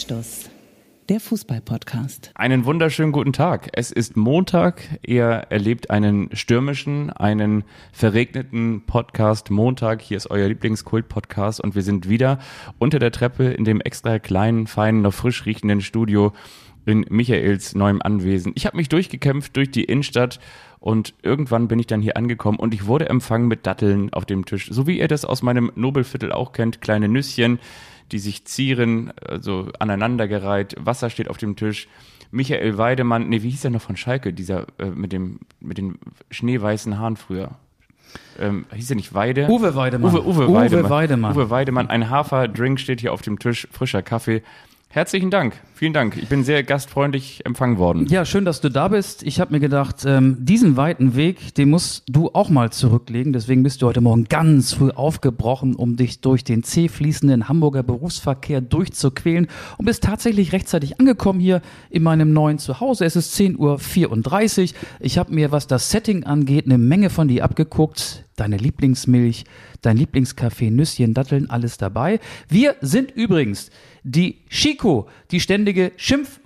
Anstoß, der Fußball-Podcast. Einen wunderschönen guten Tag. Es ist Montag. Ihr erlebt einen stürmischen, einen verregneten Podcast Montag. Hier ist euer Lieblingskult-Podcast und wir sind wieder unter der Treppe in dem extra kleinen, feinen, noch frisch riechenden Studio in Michaels neuem Anwesen. Ich habe mich durchgekämpft durch die Innenstadt und irgendwann bin ich dann hier angekommen und ich wurde empfangen mit Datteln auf dem Tisch. So wie ihr das aus meinem Nobelviertel auch kennt, kleine Nüsschen, die sich zieren, also aneinandergereiht, Wasser steht auf dem Tisch. Michael Weidemann, nee, wie hieß der noch von Schalke, dieser äh, mit dem mit den schneeweißen Haaren früher? Ähm, hieß er nicht Weide? Uwe Weidemann. Uwe, Uwe, Weidemann. Uwe Weidemann. Uwe Weidemann. Ein Haferdrink steht hier auf dem Tisch, frischer Kaffee. Herzlichen Dank, vielen Dank. Ich bin sehr gastfreundlich empfangen worden. Ja, schön, dass du da bist. Ich habe mir gedacht, ähm, diesen weiten Weg, den musst du auch mal zurücklegen. Deswegen bist du heute Morgen ganz früh aufgebrochen, um dich durch den zäh fließenden Hamburger Berufsverkehr durchzuquälen und bist tatsächlich rechtzeitig angekommen hier in meinem neuen Zuhause. Es ist 10.34 Uhr. Ich habe mir, was das Setting angeht, eine Menge von dir abgeguckt. Deine Lieblingsmilch, dein Lieblingskaffee, Nüsschen, Datteln, alles dabei. Wir sind übrigens die Chico, die ständige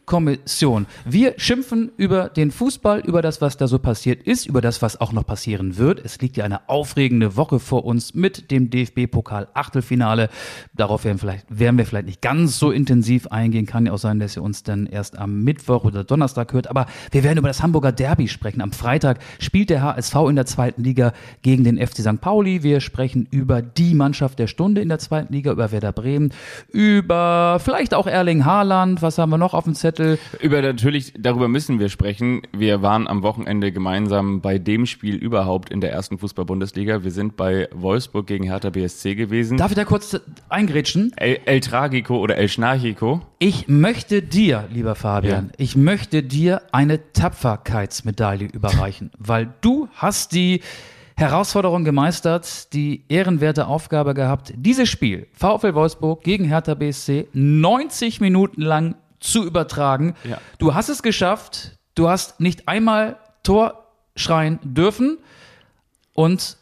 Schimpfkommission. Wir schimpfen über den Fußball, über das, was da so passiert ist, über das, was auch noch passieren wird. Es liegt ja eine aufregende Woche vor uns mit dem DFB-Pokal-Achtelfinale. Darauf werden, vielleicht, werden wir vielleicht nicht ganz so intensiv eingehen. Kann ja auch sein, dass ihr uns dann erst am Mittwoch oder Donnerstag hört. Aber wir werden über das Hamburger Derby sprechen. Am Freitag spielt der HSV in der zweiten Liga gegen den FC St. Pauli. Wir sprechen über die Mannschaft der Stunde in der zweiten Liga, über Werder Bremen, über vielleicht auch Erling Haaland. Was haben wir noch auf dem Zettel? Über natürlich, darüber müssen wir sprechen. Wir waren am Wochenende gemeinsam bei dem Spiel überhaupt in der ersten Fußball-Bundesliga. Wir sind bei Wolfsburg gegen Hertha BSC gewesen. Darf ich da kurz eingrätschen? El, El Tragico oder El Schnarchico. Ich möchte dir, lieber Fabian, Ja. ich möchte dir eine Tapferkeitsmedaille überreichen, weil du hast die Herausforderung gemeistert, die ehrenwerte Aufgabe gehabt, dieses Spiel VfL Wolfsburg gegen Hertha BSC 90 Minuten lang zu übertragen. Ja. Du hast es geschafft. Du hast nicht einmal Tor schreien dürfen und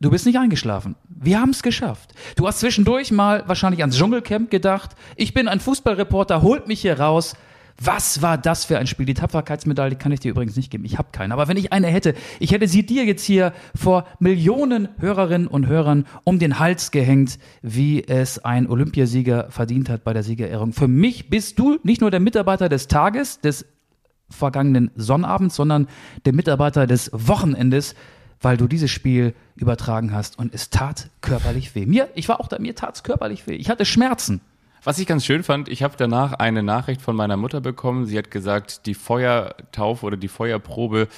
Du bist nicht eingeschlafen. Wir haben es geschafft. Du hast zwischendurch mal wahrscheinlich ans Dschungelcamp gedacht. Ich bin ein Fußballreporter, holt mich hier raus. Was war das für ein Spiel? Die Tapferkeitsmedaille kann ich dir übrigens nicht geben. Ich habe keine. Aber wenn ich eine hätte, ich hätte sie dir jetzt hier vor Millionen Hörerinnen und Hörern um den Hals gehängt, wie es ein Olympiasieger verdient hat bei der Siegerehrung. Für mich bist du nicht nur der Mitarbeiter des Tages, des vergangenen Sonnabends, sondern der Mitarbeiter des Wochenendes, weil du dieses Spiel übertragen hast und es tat körperlich weh. Mir, ich war auch da, mir tat es körperlich weh. Ich hatte Schmerzen. Was ich ganz schön fand, ich habe danach eine Nachricht von meiner Mutter bekommen. Sie hat gesagt, die Feuertaufe oder die Feuerprobe,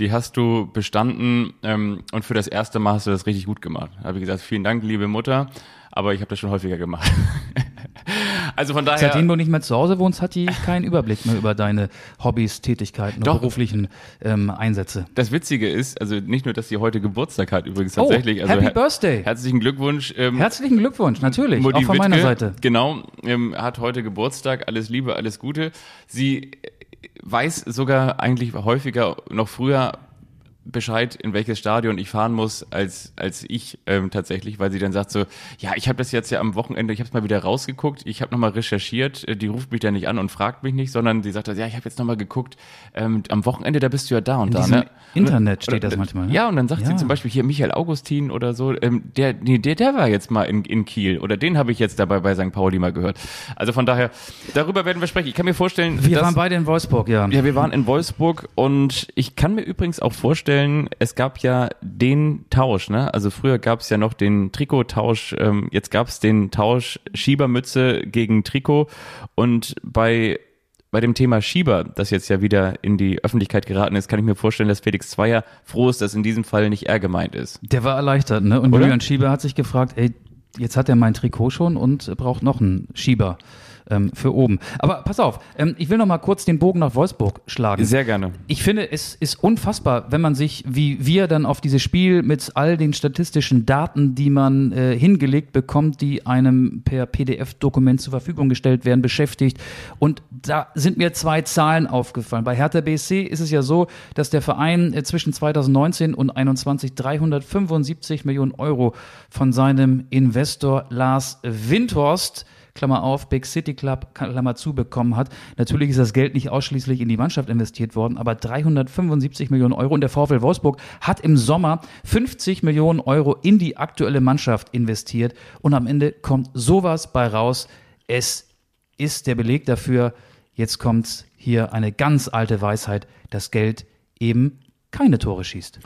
die hast du bestanden ähm, und für das erste Mal hast du das richtig gut gemacht. Habe ich gesagt, vielen Dank, liebe Mutter, aber ich habe das schon häufiger gemacht. also von daher. Seitdem du nicht mehr zu Hause wohnst, hat die keinen Überblick mehr über deine Hobbys, Tätigkeiten und Doch. beruflichen ähm, Einsätze. Das Witzige ist, also nicht nur, dass sie heute Geburtstag hat, übrigens tatsächlich. oh, also Happy her- Birthday. Herzlichen Glückwunsch. Ähm, Herzlichen Glückwunsch, natürlich, Mutti auch von meiner Wittke, Seite. Genau, ähm, hat heute Geburtstag. Alles Liebe, alles Gute. Sie äh, weiß sogar eigentlich häufiger noch früher Bescheid, in welches Stadion ich fahren muss, als, als ich ähm, tatsächlich, weil sie dann sagt so, ja, ich habe das jetzt ja am Wochenende, ich habe es mal wieder rausgeguckt, ich habe nochmal recherchiert, äh, die ruft mich dann nicht an und fragt mich nicht, sondern die sagt, ja, ich habe jetzt nochmal geguckt, ähm, am Wochenende, da bist du ja da und In da. Ne? Internet steht das manchmal. Ne? Ja, und dann sagt sie Ja. zum Beispiel hier Michael Augustin oder so, ähm, der, nee, der, der war jetzt mal in, in Kiel oder den habe ich jetzt dabei bei St. Pauli mal gehört. Also von daher, darüber werden wir sprechen. Ich kann mir vorstellen, Wir dass, waren beide in Wolfsburg, ja. ja, wir waren in Wolfsburg und ich kann mir übrigens auch vorstellen, es gab ja den Tausch, ne? Also früher gab es ja noch den Trikottausch, ähm, jetzt gab es den Tausch Schiebermütze gegen Trikot und bei bei dem Thema Schieber, das jetzt ja wieder in die Öffentlichkeit geraten ist, kann ich mir vorstellen, dass Felix Zweier froh ist, dass in diesem Fall nicht er gemeint ist. Der war erleichtert, ne? Und Oder? Julian Schieber hat sich gefragt, ey, jetzt hat er mein Trikot schon und braucht noch einen Schieber ähm, für oben. Aber pass auf, ähm, ich will noch mal kurz den Bogen nach Wolfsburg schlagen. Sehr gerne. Ich finde, es ist unfassbar, wenn man sich, wie wir dann auf dieses Spiel mit all den statistischen Daten, die man äh, hingelegt bekommt, die einem per PDF-Dokument zur Verfügung gestellt werden, beschäftigt. Und da sind mir zwei Zahlen aufgefallen. Bei Hertha BSC ist es ja so, dass der Verein äh, zwischen 2019 und 2021 375 Millionen Euro von seinem Investor Lars Windhorst Klammer auf, Big City Club, Klammer zu, bekommen hat. Natürlich ist das Geld nicht ausschließlich in die Mannschaft investiert worden, aber 375 Millionen Euro und der VfL Wolfsburg hat im Sommer 50 Millionen Euro in die aktuelle Mannschaft investiert und am Ende kommt sowas bei raus. Es ist der Beleg dafür, jetzt kommt hier eine ganz alte Weisheit, dass Geld eben keine Tore schießt.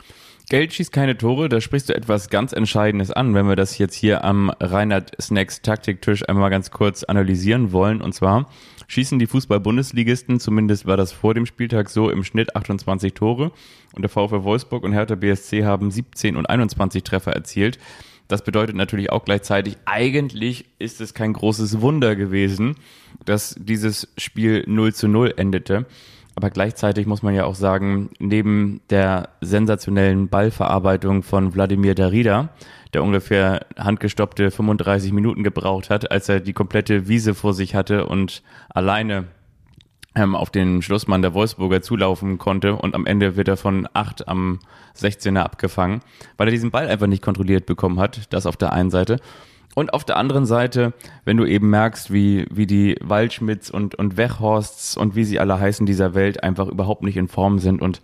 Geld schießt keine Tore, da sprichst du etwas ganz Entscheidendes an, wenn wir das jetzt hier am Reinhard Snacks Taktiktisch einmal ganz kurz analysieren wollen. Und zwar schießen die Fußball-Bundesligisten, zumindest war das vor dem Spieltag so, im Schnitt 28 Tore. Und der VfL Wolfsburg und Hertha BSC haben 17 und 21 Treffer erzielt. Das bedeutet natürlich auch gleichzeitig, eigentlich ist es kein großes Wunder gewesen, dass dieses Spiel 0 zu 0 endete. Aber gleichzeitig muss man ja auch sagen, neben der sensationellen Ballverarbeitung von Wladimir Darida, der ungefähr handgestoppte 35 Minuten gebraucht hat, als er die komplette Wiese vor sich hatte und alleine ähm, auf den Schlussmann der Wolfsburger zulaufen konnte und am Ende wird er von acht am 16er abgefangen, weil er diesen Ball einfach nicht kontrolliert bekommen hat, das auf der einen Seite. Und auf der anderen Seite, wenn du eben merkst, wie, wie die Waldschmidts und, und Wechhorsts und wie sie alle heißen dieser Welt einfach überhaupt nicht in Form sind und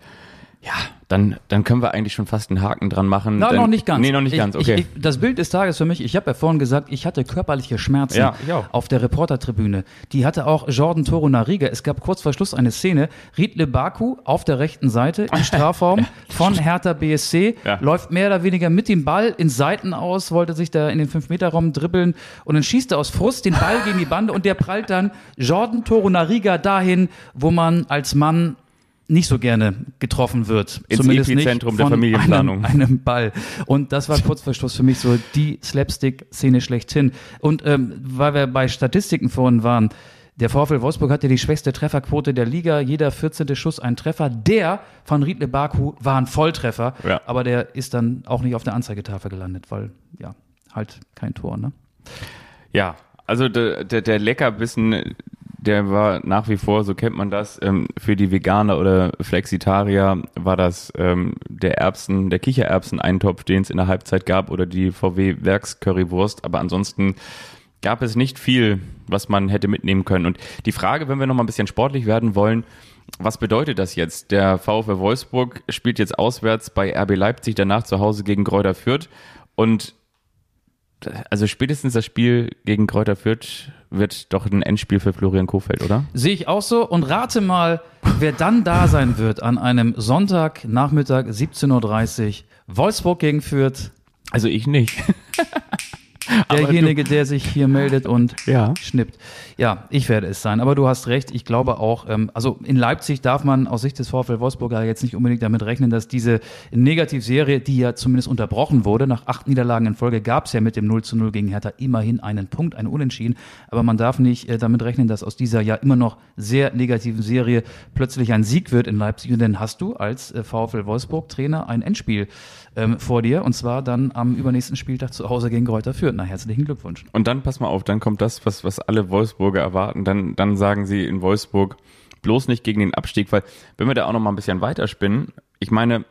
ja, dann, dann können wir eigentlich schon fast einen Haken dran machen. Dann- noch nicht ganz. Nee, noch nicht ich, ganz, okay. Ich, ich, das Bild des Tages für mich, ich habe ja vorhin gesagt, ich hatte körperliche Schmerzen Ja, auf der Reportertribüne. Die hatte auch Jordan Toro Nariga. Es gab kurz vor Schluss eine Szene, Riedle Baku auf der rechten Seite im Strafraum von Hertha BSC, Ja. läuft mehr oder weniger mit dem Ball in Seiten aus, wollte sich da in den 5-Meter-Raum dribbeln und dann schießt er aus Frust den Ball gegen die Bande und der prallt dann Jordan Toro Nariga dahin, wo man als Mann nicht so gerne getroffen wird. Ins Zumindest Epizentrum nicht der von Familienplanung. Einem, einem Ball. Und das war kurz vor Schluss für mich so die Slapstick-Szene schlechthin. Und ähm, weil wir bei Statistiken vorhin waren, der VfL Wolfsburg hatte die schwächste Trefferquote der Liga. Jeder 14. Schuss ein Treffer. Der von Riedle Baku war ein Volltreffer. Ja. Aber der ist dann auch nicht auf der Anzeigetafel gelandet, weil, ja, halt kein Tor, ne? Ja, also der, der, der Leckerbissen, der war nach wie vor, so kennt man das, ähm, für die Veganer oder Flexitarier war das ähm, der Erbsen, der Kichererbsen-Eintopf, den es in der Halbzeit gab oder die VW-Werks-Currywurst, aber ansonsten gab es nicht viel, was man hätte mitnehmen können. Und die Frage, wenn wir noch mal ein bisschen sportlich werden wollen, was bedeutet das jetzt? Der VfL Wolfsburg spielt jetzt auswärts bei RB Leipzig, danach zu Hause gegen Gräuter Fürth und also spätestens das Spiel gegen Kräuter Fürth wird doch ein Endspiel für Florian Kofeld, oder? Sehe ich auch so. Und rate mal, wer dann da sein wird an einem Sonntagnachmittag 17.30 Uhr. Wolfsburg gegen Fürth. Also ich nicht. Derjenige, der sich hier meldet und Ja. schnippt. Ja, ich werde es sein. Aber du hast recht. Ich glaube auch, ähm, also in Leipzig darf man aus Sicht des VfL Wolfsburger jetzt nicht unbedingt damit rechnen, dass diese Negativserie, die ja zumindest unterbrochen wurde, nach acht Niederlagen in Folge gab es ja mit dem 0 zu 0 gegen Hertha immerhin einen Punkt, einen Unentschieden. Aber man darf nicht äh, damit rechnen, dass aus dieser ja immer noch sehr negativen Serie plötzlich ein Sieg wird in Leipzig. Und dann hast du als äh, VfL Wolfsburg Trainer ein Endspiel ähm, vor dir. Und zwar dann am übernächsten Spieltag zu Hause gegen Kräuter Fürth. Na, herzlichen Glückwunsch. Und dann pass mal auf, dann kommt das, was, was alle Wolfsburger erwarten. Dann, dann sagen sie in Wolfsburg bloß nicht gegen den Abstieg, weil wenn wir da auch noch mal ein bisschen weiterspinnen, ich meine,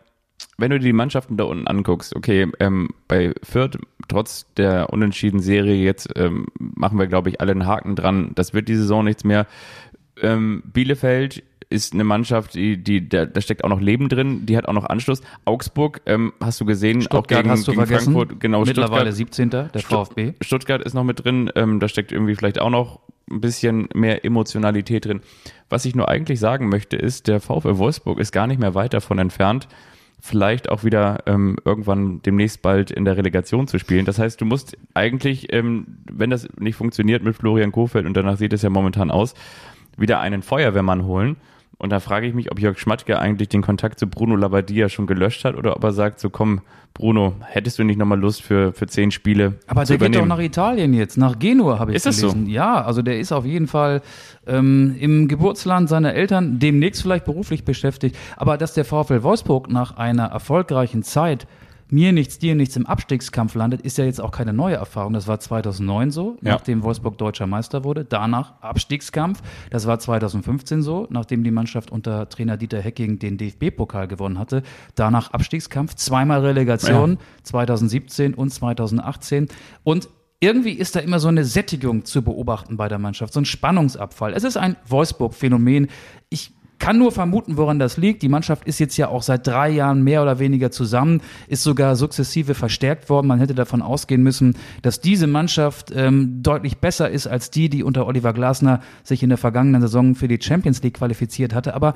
wenn du dir die Mannschaften da unten anguckst, okay, ähm, bei Fürth, trotz der unentschieden Serie, jetzt ähm, machen wir, glaube ich, alle einen Haken dran. Das wird die Saison nichts mehr. Ähm, Bielefeld ist eine Mannschaft, die, die, da, da steckt auch noch Leben drin, die hat auch noch Anschluss. Augsburg, ähm, hast du gesehen, Stuttgart auch gegen, hast du gegen vergessen. Frankfurt, genau, Mittlerweile Stuttgart. 17. der VfB. Stuttgart ist noch mit drin, ähm, da steckt irgendwie vielleicht auch noch ein bisschen mehr Emotionalität drin. Was ich nur eigentlich sagen möchte, ist, der VfL Wolfsburg ist gar nicht mehr weit davon entfernt, vielleicht auch wieder ähm, irgendwann demnächst bald in der Relegation zu spielen. Das heißt, du musst eigentlich, ähm, wenn das nicht funktioniert mit Florian Kofeld und danach sieht es ja momentan aus, wieder einen Feuerwehrmann holen. Und da frage ich mich, ob Jörg Schmatke eigentlich den Kontakt zu Bruno Labbadia schon gelöscht hat oder ob er sagt, so komm, Bruno, hättest du nicht nochmal Lust für, für zehn Spiele Aber der geht doch übernehmen? nach Italien jetzt, nach Genua habe ich Ist das so? gelesen. Ja, also der ist auf jeden Fall ähm, im Geburtsland seiner Eltern, demnächst vielleicht beruflich beschäftigt. Aber dass der VfL Wolfsburg nach einer erfolgreichen Zeit mir nichts, dir nichts im Abstiegskampf landet, ist ja jetzt auch keine neue Erfahrung. Das war 2009 so, Ja. nachdem Wolfsburg deutscher Meister wurde. Danach Abstiegskampf. Das war 2015 so, nachdem die Mannschaft unter Trainer Dieter Hecking den DFB-Pokal gewonnen hatte. Danach Abstiegskampf, zweimal Relegation, 2017 und 2018. Und irgendwie ist da immer so eine Sättigung zu beobachten bei der Mannschaft, so ein Spannungsabfall. Es ist ein Wolfsburg-Phänomen. Ich kann nur vermuten, woran das liegt. Die Mannschaft ist jetzt ja auch seit drei Jahren mehr oder weniger zusammen, ist sogar sukzessive verstärkt worden. Man hätte davon ausgehen müssen, dass diese Mannschaft ähm, deutlich besser ist als die, die unter Oliver Glasner sich in der vergangenen Saison für die Champions League qualifiziert hatte. Aber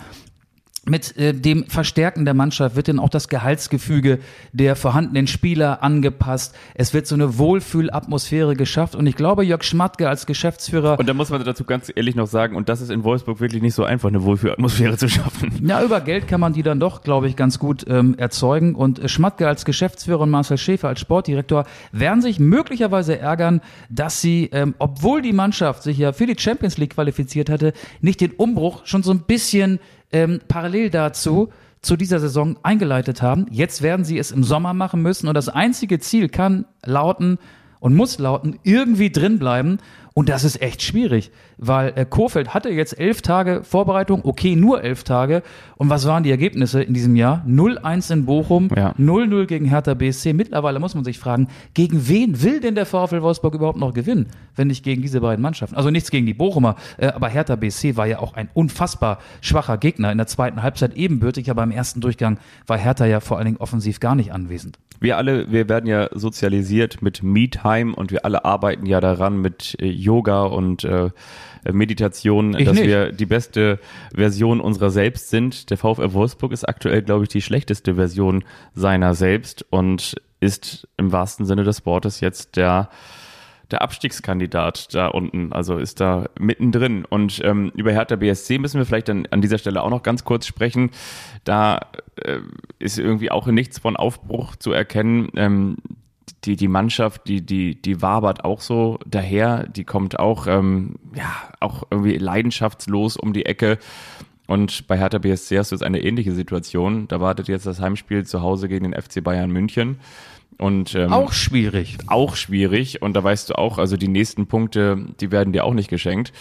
mit äh, dem Verstärken der Mannschaft wird dann auch das Gehaltsgefüge der vorhandenen Spieler angepasst. Es wird so eine Wohlfühlatmosphäre geschafft und ich glaube, Jörg Schmatke als Geschäftsführer. Und da muss man dazu ganz ehrlich noch sagen, und das ist in Wolfsburg wirklich nicht so einfach, eine Wohlfühlatmosphäre zu schaffen. Ja, über Geld kann man die dann doch, glaube ich, ganz gut ähm, erzeugen. Und äh, Schmatke als Geschäftsführer und Marcel Schäfer als Sportdirektor werden sich möglicherweise ärgern, dass sie, ähm, obwohl die Mannschaft sich ja für die Champions League qualifiziert hatte, nicht den Umbruch schon so ein bisschen ähm, parallel dazu zu dieser Saison eingeleitet haben. Jetzt werden sie es im Sommer machen müssen und das einzige Ziel kann lauten und muss lauten, irgendwie drin bleiben. Und das ist echt schwierig, weil äh, Kofeld hatte jetzt elf Tage Vorbereitung, okay, nur elf Tage. Und was waren die Ergebnisse in diesem Jahr? 0-1 in Bochum, Ja. 0-0 gegen Hertha BSC. Mittlerweile muss man sich fragen, gegen wen will denn der VfL Wolfsburg überhaupt noch gewinnen, wenn nicht gegen diese beiden Mannschaften? Also nichts gegen die Bochumer, äh, aber Hertha BSC war ja auch ein unfassbar schwacher Gegner. In der zweiten Halbzeit ebenbürtig, aber im ersten Durchgang war Hertha ja vor allen Dingen offensiv gar nicht anwesend. Wir alle, wir werden ja sozialisiert mit Me-Time und wir alle arbeiten ja daran mit äh, Yoga und äh, Meditation, Ich dass nicht. wir die beste Version unserer selbst sind. Der VfL Wolfsburg ist aktuell, glaube ich, die schlechteste Version seiner selbst und ist im wahrsten Sinne des Wortes jetzt der der Abstiegskandidat da unten, also ist da mittendrin. Und ähm, über Hertha BSC müssen wir vielleicht dann an dieser Stelle auch noch ganz kurz sprechen. Da äh, ist irgendwie auch nichts von Aufbruch zu erkennen. Ähm, die, die Mannschaft, die, die, die wabert auch so daher, die kommt auch, ähm, ja, auch irgendwie leidenschaftslos um die Ecke. Und bei Hertha BSC hast du jetzt eine ähnliche Situation. Da wartet jetzt das Heimspiel zu Hause gegen den FC Bayern München. Und ähm, Auch schwierig. auch schwierig und da weißt du auch, also die nächsten Punkte, die werden dir auch nicht geschenkt.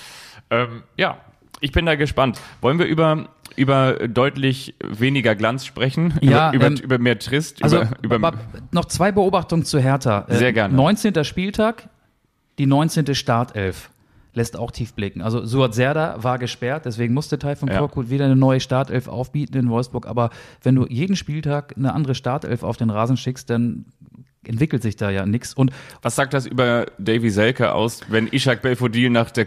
Ähm, ja, ich bin da gespannt. Wollen wir über über deutlich weniger Glanz sprechen? Ja, über, ähm, über, mehr Trist? Also über, über, noch zwei Beobachtungen zu Hertha. Äh, Sehr gerne. 19. Spieltag, die 19. Startelf. Lässt auch tief blicken. Also Suat Serda war gesperrt, deswegen musste Taifun Ja. Korkut wieder eine neue Startelf aufbieten in Wolfsburg. Aber wenn du jeden Spieltag eine andere Startelf auf den Rasen schickst, dann entwickelt sich da ja nichts. Und was sagt das über Davy Selke aus, wenn Ishak Belfodil nach der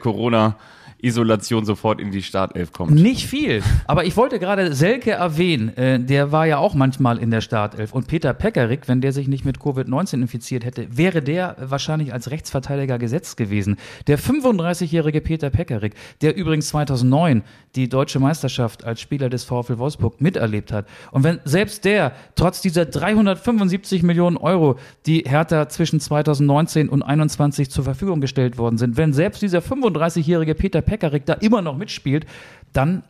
Corona-Isolation sofort in die Startelf kommt? Nicht viel. Aber ich wollte gerade Selke erwähnen. Äh, der war ja auch manchmal in der Startelf. Und Peter Pekarik, wenn der sich nicht mit Covid-19 infiziert hätte, wäre der wahrscheinlich als Rechtsverteidiger gesetzt gewesen. Der 35-jährige Peter Pekarik, der übrigens 2009 die deutsche Meisterschaft als Spieler des VfL Wolfsburg miterlebt hat. Und wenn selbst der trotz dieser 375 Millionen Euro, die Hertha zwischen 2019 und 2021 zur Verfügung gestellt worden sind, wenn selbst dieser 35-jährige Peter Pekarik da immer noch mitspielt, dann,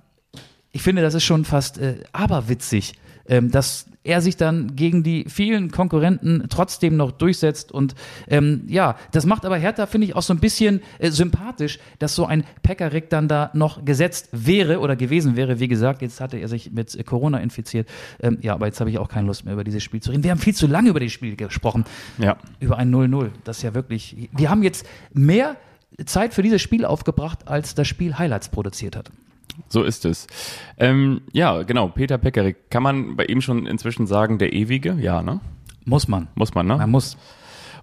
ich finde, das ist schon fast äh, aberwitzig, ähm, dass er sich dann gegen die vielen Konkurrenten trotzdem noch durchsetzt. Und ähm, ja, das macht aber Hertha, finde ich, auch so ein bisschen äh, sympathisch, dass so ein Pekarik dann da noch gesetzt wäre oder gewesen wäre. Wie gesagt, jetzt hatte er sich mit Corona infiziert. Ähm, ja, aber jetzt habe ich auch keine Lust mehr über dieses Spiel zu reden. Wir haben viel zu lange über das Spiel gesprochen. Ja. Über ein 0-0. Das ist ja wirklich. Wir haben jetzt mehr Zeit für dieses Spiel aufgebracht, als das Spiel Highlights produziert hat. So ist es. Ähm, ja, genau, Peter Pekarik. Kann man bei ihm schon inzwischen sagen, der Ewige? Ja, ne? Muss man. Muss man, ne? Man muss.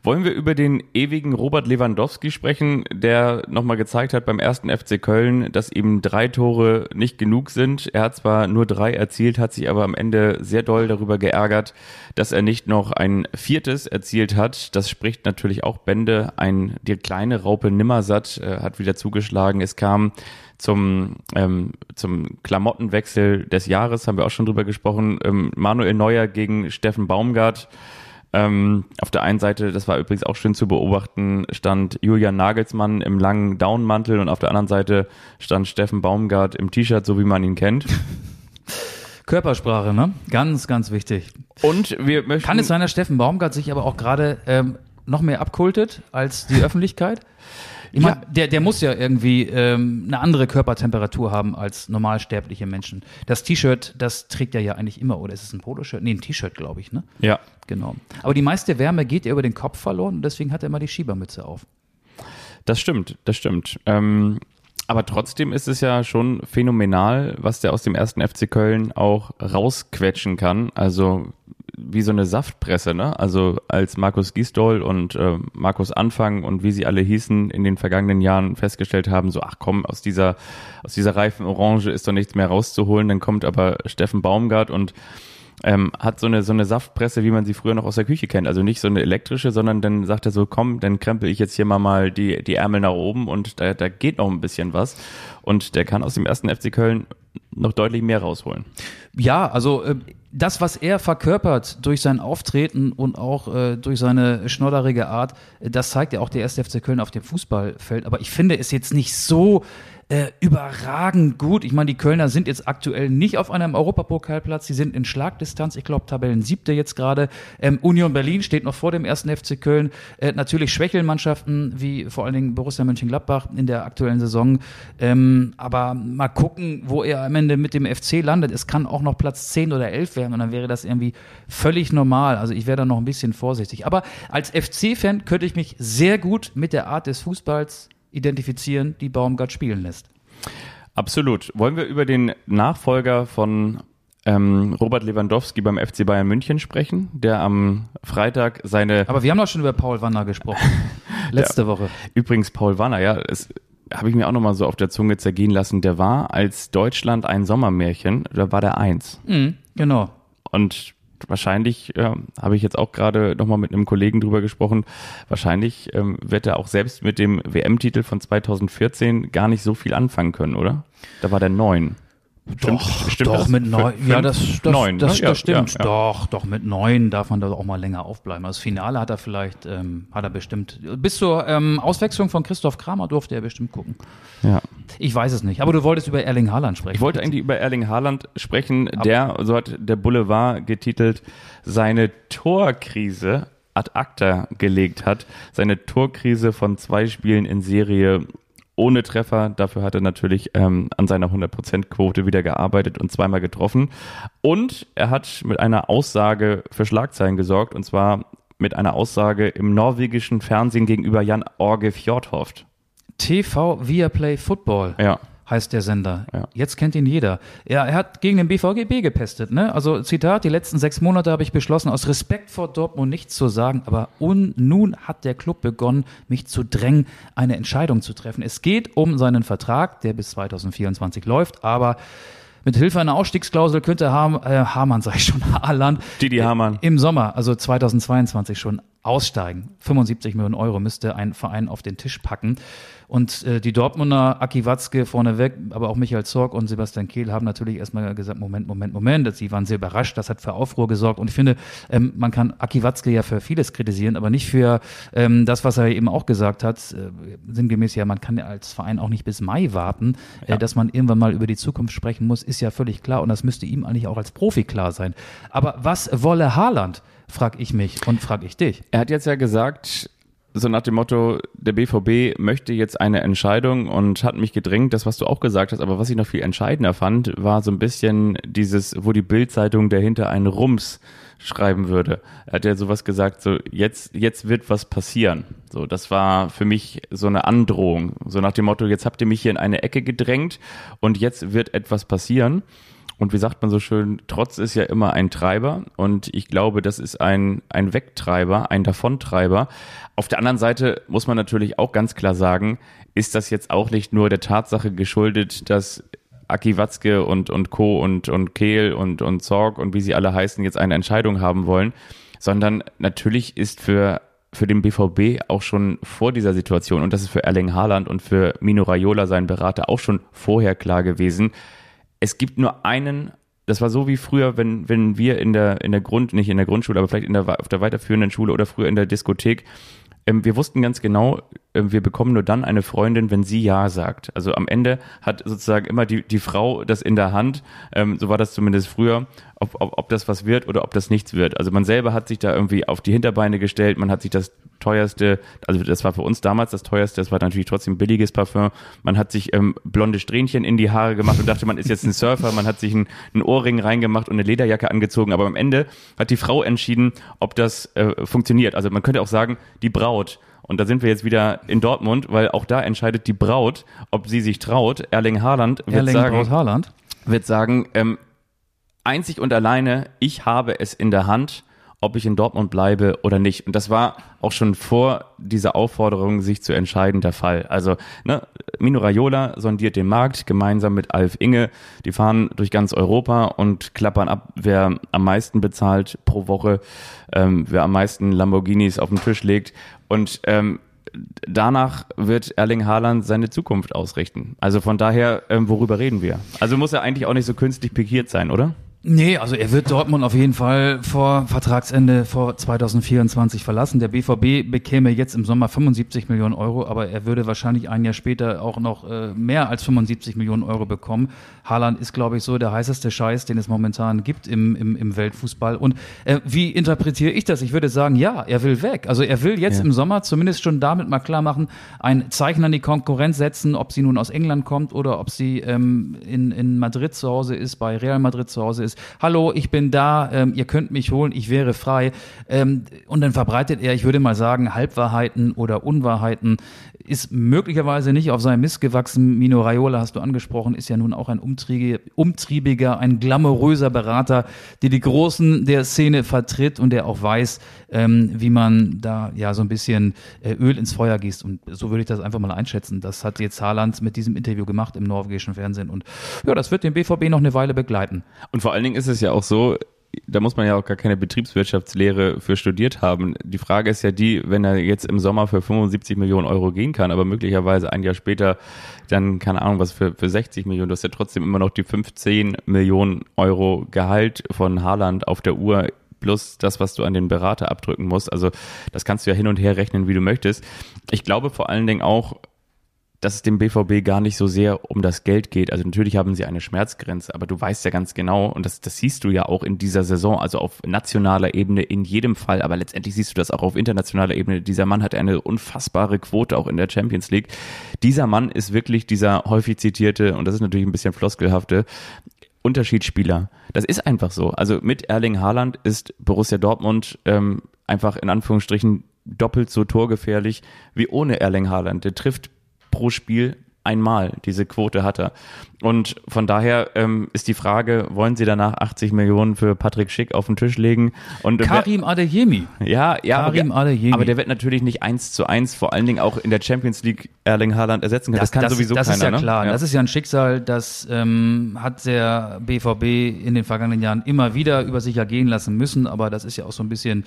Wollen wir über den ewigen Robert Lewandowski sprechen, der nochmal gezeigt hat beim ersten FC Köln, dass eben drei Tore nicht genug sind. Er hat zwar nur drei erzielt, hat sich aber am Ende sehr doll darüber geärgert, dass er nicht noch ein viertes erzielt hat. Das spricht natürlich auch Bände. Ein, die kleine Raupe Nimmersatt äh, hat wieder zugeschlagen. Es kam zum, ähm, zum Klamottenwechsel des Jahres, haben wir auch schon drüber gesprochen. Ähm, Manuel Neuer gegen Steffen Baumgart. Ähm, auf der einen Seite, das war übrigens auch schön zu beobachten, stand Julian Nagelsmann im langen Downmantel und auf der anderen Seite stand Steffen Baumgart im T-Shirt, so wie man ihn kennt. Körpersprache, ne? Ganz, ganz wichtig. Und wir möchten. Kann es sein, dass Steffen Baumgart sich aber auch gerade ähm, noch mehr abkultet als die Öffentlichkeit. Ich meine, der, der muss ja irgendwie ähm, eine andere Körpertemperatur haben als normalsterbliche Menschen. Das T-Shirt, das trägt er ja eigentlich immer, oder ist es ein Poloshirt? Nee, ein T-Shirt, glaube ich, ne? Ja. Genau. Aber die meiste Wärme geht ja über den Kopf verloren und deswegen hat er immer die Schiebermütze auf. Das stimmt, das stimmt. Ähm, aber trotzdem ist es ja schon phänomenal, was der aus dem ersten FC Köln auch rausquetschen kann. Also wie so eine Saftpresse, ne? Also als Markus Gisdol und äh, Markus Anfang und wie sie alle hießen in den vergangenen Jahren festgestellt haben, so ach komm, aus dieser aus dieser reifen Orange ist doch nichts mehr rauszuholen, dann kommt aber Steffen Baumgart und ähm, hat so eine, so eine Saftpresse, wie man sie früher noch aus der Küche kennt. Also nicht so eine elektrische, sondern dann sagt er so, komm, dann krempel ich jetzt hier mal, mal die, die Ärmel nach oben und da, da geht noch ein bisschen was. Und der kann aus dem ersten FC Köln noch deutlich mehr rausholen. Ja, also äh, das, was er verkörpert durch sein Auftreten und auch äh, durch seine schnodderige Art, äh, das zeigt ja auch der erste FC Köln auf dem Fußballfeld. Aber ich finde es jetzt nicht so äh, überragend gut. Ich meine, die Kölner sind jetzt aktuell nicht auf einem Europapokalplatz, sie sind in Schlagdistanz, ich glaube Tabellen siebte jetzt gerade. Ähm, Union Berlin steht noch vor dem ersten FC Köln. Äh, natürlich schwächeln Mannschaften wie vor allen Dingen Borussia Mönchengladbach in der aktuellen Saison. Ähm, aber mal gucken, wo er am Ende mit dem FC landet. Es kann auch noch Platz 10 oder 11 werden und dann wäre das irgendwie völlig normal. Also ich wäre da noch ein bisschen vorsichtig. Aber als FC-Fan könnte ich mich sehr gut mit der Art des Fußballs identifizieren, die Baumgart spielen lässt. Absolut. Wollen wir über den Nachfolger von ähm, Robert Lewandowski beim FC Bayern München sprechen, der am Freitag seine. Aber wir haben doch schon über Paul Wanner gesprochen. Letzte ja, Woche. Übrigens, Paul Wanner, ja, es habe ich mir auch nochmal so auf der Zunge zergehen lassen. Der war als Deutschland ein Sommermärchen, da war der eins. Mhm, genau. Und wahrscheinlich, ja, habe ich jetzt auch gerade nochmal mit einem Kollegen drüber gesprochen, wahrscheinlich ähm, wird er auch selbst mit dem WM-Titel von 2014 gar nicht so viel anfangen können, oder? Da war der neun. Stimmt, doch, stimmt doch, mit neun. Ja, das, das, neun, das, ne? das, stimmt. Ja, ja. Doch, doch, mit neun darf man da auch mal länger aufbleiben. Das Finale hat er vielleicht, ähm, hat er bestimmt. Bis zur ähm, Auswechslung von Christoph Kramer durfte er bestimmt gucken. Ja. Ich weiß es nicht. Aber du wolltest über Erling Haaland sprechen. Ich wollte eigentlich über Erling Haaland sprechen, Aber der, so hat der Boulevard getitelt, seine Torkrise ad acta gelegt hat. Seine Torkrise von zwei Spielen in Serie ohne Treffer. Dafür hat er natürlich ähm, an seiner 100%-Quote wieder gearbeitet und zweimal getroffen. Und er hat mit einer Aussage für Schlagzeilen gesorgt, und zwar mit einer Aussage im norwegischen Fernsehen gegenüber Jan Orge Fjordhoft. TV Viaplay Football. Ja heißt der Sender. Ja. Jetzt kennt ihn jeder. Ja, er hat gegen den BVGB gepestet. Ne? Also Zitat, die letzten sechs Monate habe ich beschlossen, aus Respekt vor Dortmund nichts zu sagen, aber un, nun hat der Club begonnen, mich zu drängen, eine Entscheidung zu treffen. Es geht um seinen Vertrag, der bis 2024 läuft, aber mit Hilfe einer Ausstiegsklausel könnte Ham, äh, Hamann, sag ich schon, Haaland Didi Hamann. Im Sommer, also 2022 schon aussteigen. 75 Millionen Euro müsste ein Verein auf den Tisch packen. Und äh, die Dortmunder, Aki Watzke vorneweg, aber auch Michael Zorg und Sebastian Kehl haben natürlich erstmal gesagt, Moment, Moment, Moment. Sie waren sehr überrascht, das hat für Aufruhr gesorgt. Und ich finde, ähm, man kann Aki Watzke ja für vieles kritisieren, aber nicht für ähm, das, was er eben auch gesagt hat. Äh, sinngemäß ja, man kann ja als Verein auch nicht bis Mai warten. Äh, ja. Dass man irgendwann mal über die Zukunft sprechen muss, ist ja völlig klar. Und das müsste ihm eigentlich auch als Profi klar sein. Aber was wolle Haaland? Frag ich mich und frag ich dich. Er hat jetzt ja gesagt, so nach dem Motto, der BVB möchte jetzt eine Entscheidung und hat mich gedrängt, das, was du auch gesagt hast, aber was ich noch viel entscheidender fand, war so ein bisschen dieses, wo die Bildzeitung dahinter einen Rums schreiben würde. Er hat ja sowas gesagt, so jetzt, jetzt wird was passieren. So, das war für mich so eine Androhung. So nach dem Motto, jetzt habt ihr mich hier in eine Ecke gedrängt und jetzt wird etwas passieren. Und wie sagt man so schön, Trotz ist ja immer ein Treiber und ich glaube, das ist ein, ein Wegtreiber, ein Davontreiber. Auf der anderen Seite muss man natürlich auch ganz klar sagen, ist das jetzt auch nicht nur der Tatsache geschuldet, dass Aki Watzke und, und Co. und, und Kehl und, und Zorg und wie sie alle heißen, jetzt eine Entscheidung haben wollen, sondern natürlich ist für für den BVB auch schon vor dieser Situation und das ist für Erling Haaland und für Mino Raiola, sein Berater, auch schon vorher klar gewesen, es gibt nur einen, das war so wie früher, wenn, wenn wir in der, in der Grund, nicht in der Grundschule, aber vielleicht in der, auf der weiterführenden Schule oder früher in der Diskothek, ähm, wir wussten ganz genau, äh, wir bekommen nur dann eine Freundin, wenn sie Ja sagt. Also am Ende hat sozusagen immer die, die Frau das in der Hand, ähm, so war das zumindest früher, ob, ob, ob das was wird oder ob das nichts wird. Also man selber hat sich da irgendwie auf die Hinterbeine gestellt, man hat sich das teuerste, also das war für uns damals das teuerste, das war natürlich trotzdem billiges Parfum. Man hat sich ähm, blonde Strähnchen in die Haare gemacht und dachte, man ist jetzt ein Surfer, man hat sich einen, einen Ohrring reingemacht und eine Lederjacke angezogen, aber am Ende hat die Frau entschieden, ob das äh, funktioniert. Also man könnte auch sagen, die Braut. Und da sind wir jetzt wieder in Dortmund, weil auch da entscheidet die Braut, ob sie sich traut. Erling Haaland wird Erling sagen, Braut Haaland. wird sagen, ähm, einzig und alleine, ich habe es in der Hand, ob ich in Dortmund bleibe oder nicht. Und das war auch schon vor dieser Aufforderung, sich zu entscheiden, der Fall. Also ne, Mino Raiola sondiert den Markt gemeinsam mit Alf Inge. Die fahren durch ganz Europa und klappern ab, wer am meisten bezahlt pro Woche, ähm, wer am meisten Lamborghinis auf den Tisch legt. Und ähm, danach wird Erling Haaland seine Zukunft ausrichten. Also von daher, ähm, worüber reden wir? Also muss er eigentlich auch nicht so künstlich pikiert sein, oder? Nee, also er wird Dortmund auf jeden Fall vor Vertragsende vor 2024 verlassen. Der BVB bekäme jetzt im Sommer 75 Millionen Euro, aber er würde wahrscheinlich ein Jahr später auch noch äh, mehr als 75 Millionen Euro bekommen. Haaland ist, glaube ich, so der heißeste Scheiß, den es momentan gibt im, im, im Weltfußball. Und äh, wie interpretiere ich das? Ich würde sagen, ja, er will weg. Also er will jetzt Ja. im Sommer zumindest schon damit mal klar machen, ein Zeichen an die Konkurrenz setzen, ob sie nun aus England kommt oder ob sie ähm, in, in Madrid zu Hause ist, bei Real Madrid zu Hause ist. Hallo, ich bin da, ähm, ihr könnt mich holen, ich wäre frei. Ähm, und dann verbreitet er, ich würde mal sagen, Halbwahrheiten oder Unwahrheiten, ist möglicherweise nicht auf seinem Mist gewachsen. Mino Raiola hast du angesprochen, ist ja nun auch ein umtriebige, umtriebiger, ein glamouröser Berater, der die Großen der Szene vertritt und der auch weiß, ähm, wie man da ja so ein bisschen äh, Öl ins Feuer gießt. Und so würde ich das einfach mal einschätzen. Das hat jetzt Haaland mit diesem Interview gemacht im norwegischen Fernsehen. Und ja, das wird den BVB noch eine Weile begleiten. Und vor allen Dingen ist es ja auch so, da muss man ja auch gar keine Betriebswirtschaftslehre für studiert haben. Die Frage ist ja die, wenn er jetzt im Sommer für 75 Millionen Euro gehen kann, aber möglicherweise ein Jahr später dann, keine Ahnung, was für, für 60 Millionen, du hast ja trotzdem immer noch die 15 Millionen Euro Gehalt von Haaland auf der Uhr plus das, was du an den Berater abdrücken musst. Also das kannst du ja hin und her rechnen, wie du möchtest. Ich glaube vor allen Dingen auch, dass es dem BVB gar nicht so sehr um das Geld geht. Also natürlich haben sie eine Schmerzgrenze, aber du weißt ja ganz genau, und das, das siehst du ja auch in dieser Saison, also auf nationaler Ebene in jedem Fall, aber letztendlich siehst du das auch auf internationaler Ebene. Dieser Mann hat eine unfassbare Quote auch in der Champions League. Dieser Mann ist wirklich dieser häufig zitierte, und das ist natürlich ein bisschen floskelhafte, Unterschiedsspieler. Das ist einfach so. Also mit Erling Haaland ist Borussia Dortmund ähm, einfach in Anführungsstrichen doppelt so torgefährlich wie ohne Erling Haaland. Der trifft pro Spiel einmal. Diese Quote hat er. Und von daher ähm, ist die Frage, wollen sie danach 80 Millionen für Patrick Schick auf den Tisch legen? Und Karim Adeyemi. ja, ja, Karim aber, Adeyemi. aber der wird natürlich nicht eins zu eins, vor allen Dingen auch in der Champions League Erling Haaland ersetzen können. Das, kann sowieso das keiner. ist ja ne? klar. Das ist ja ein Schicksal, das ähm, hat der BVB in den vergangenen Jahren immer wieder über sich ergehen lassen müssen. Aber das ist ja auch so ein bisschen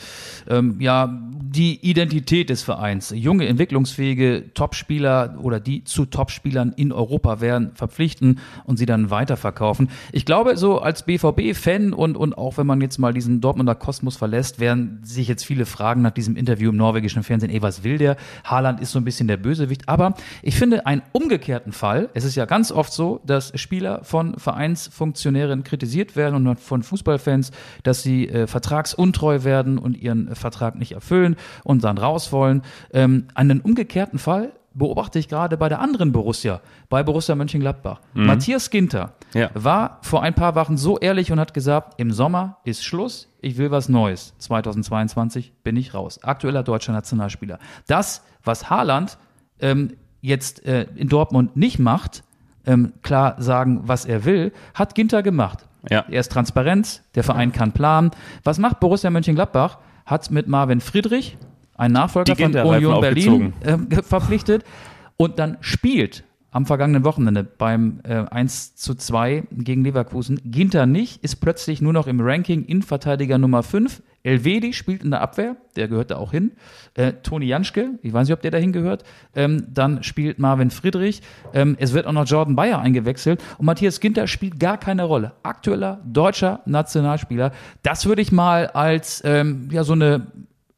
ähm, ja die Identität des Vereins. Junge, entwicklungsfähige Topspieler oder die zu Topspielern in Europa werden verpflichten und sie dann weiterverkaufen. Ich glaube, so als BVB-Fan und, und auch wenn man jetzt mal diesen Dortmunder Kosmos verlässt, werden sich jetzt viele fragen nach diesem Interview im norwegischen Fernsehen, ey, was will der? Haaland ist so ein bisschen der Bösewicht. Aber ich finde einen umgekehrten Fall, es ist ja ganz oft so, dass Spieler von Vereinsfunktionären kritisiert werden und von Fußballfans, dass sie äh, vertragsuntreu werden und ihren äh, Vertrag nicht erfüllen und dann raus wollen. Ähm, einen umgekehrten Fall beobachte ich gerade bei der anderen Borussia, bei Borussia Mönchengladbach. Matthias Ginter Ja. war vor ein paar Wochen so ehrlich und hat gesagt, im Sommer ist Schluss, ich will was Neues. 2022 bin ich raus. Aktueller deutscher Nationalspieler. Das, was Haaland ähm, jetzt äh, in Dortmund nicht macht, ähm, klar sagen, was er will, hat Ginter gemacht. Ja. Er ist transparent, der Verein kann planen. Was macht Borussia Mönchengladbach? Hat mit Marvin Friedrich, einen Nachfolger von Union Berlin, ähm, verpflichtet und dann spielt am vergangenen Wochenende beim äh, 1 zu 2 gegen Leverkusen. Ginter nicht, ist plötzlich nur noch im Ranking Innenverteidiger Nummer 5. Elvedi spielt in der Abwehr, der gehört da auch hin. Äh, Toni Janschke, ich weiß nicht, ob der dahin gehört. Ähm, dann spielt Marvin Friedrich. Ähm, es wird auch noch Jordan Bayer eingewechselt. Und Matthias Ginter spielt gar keine Rolle. Aktueller deutscher Nationalspieler. Das würde ich mal als ähm, ja so eine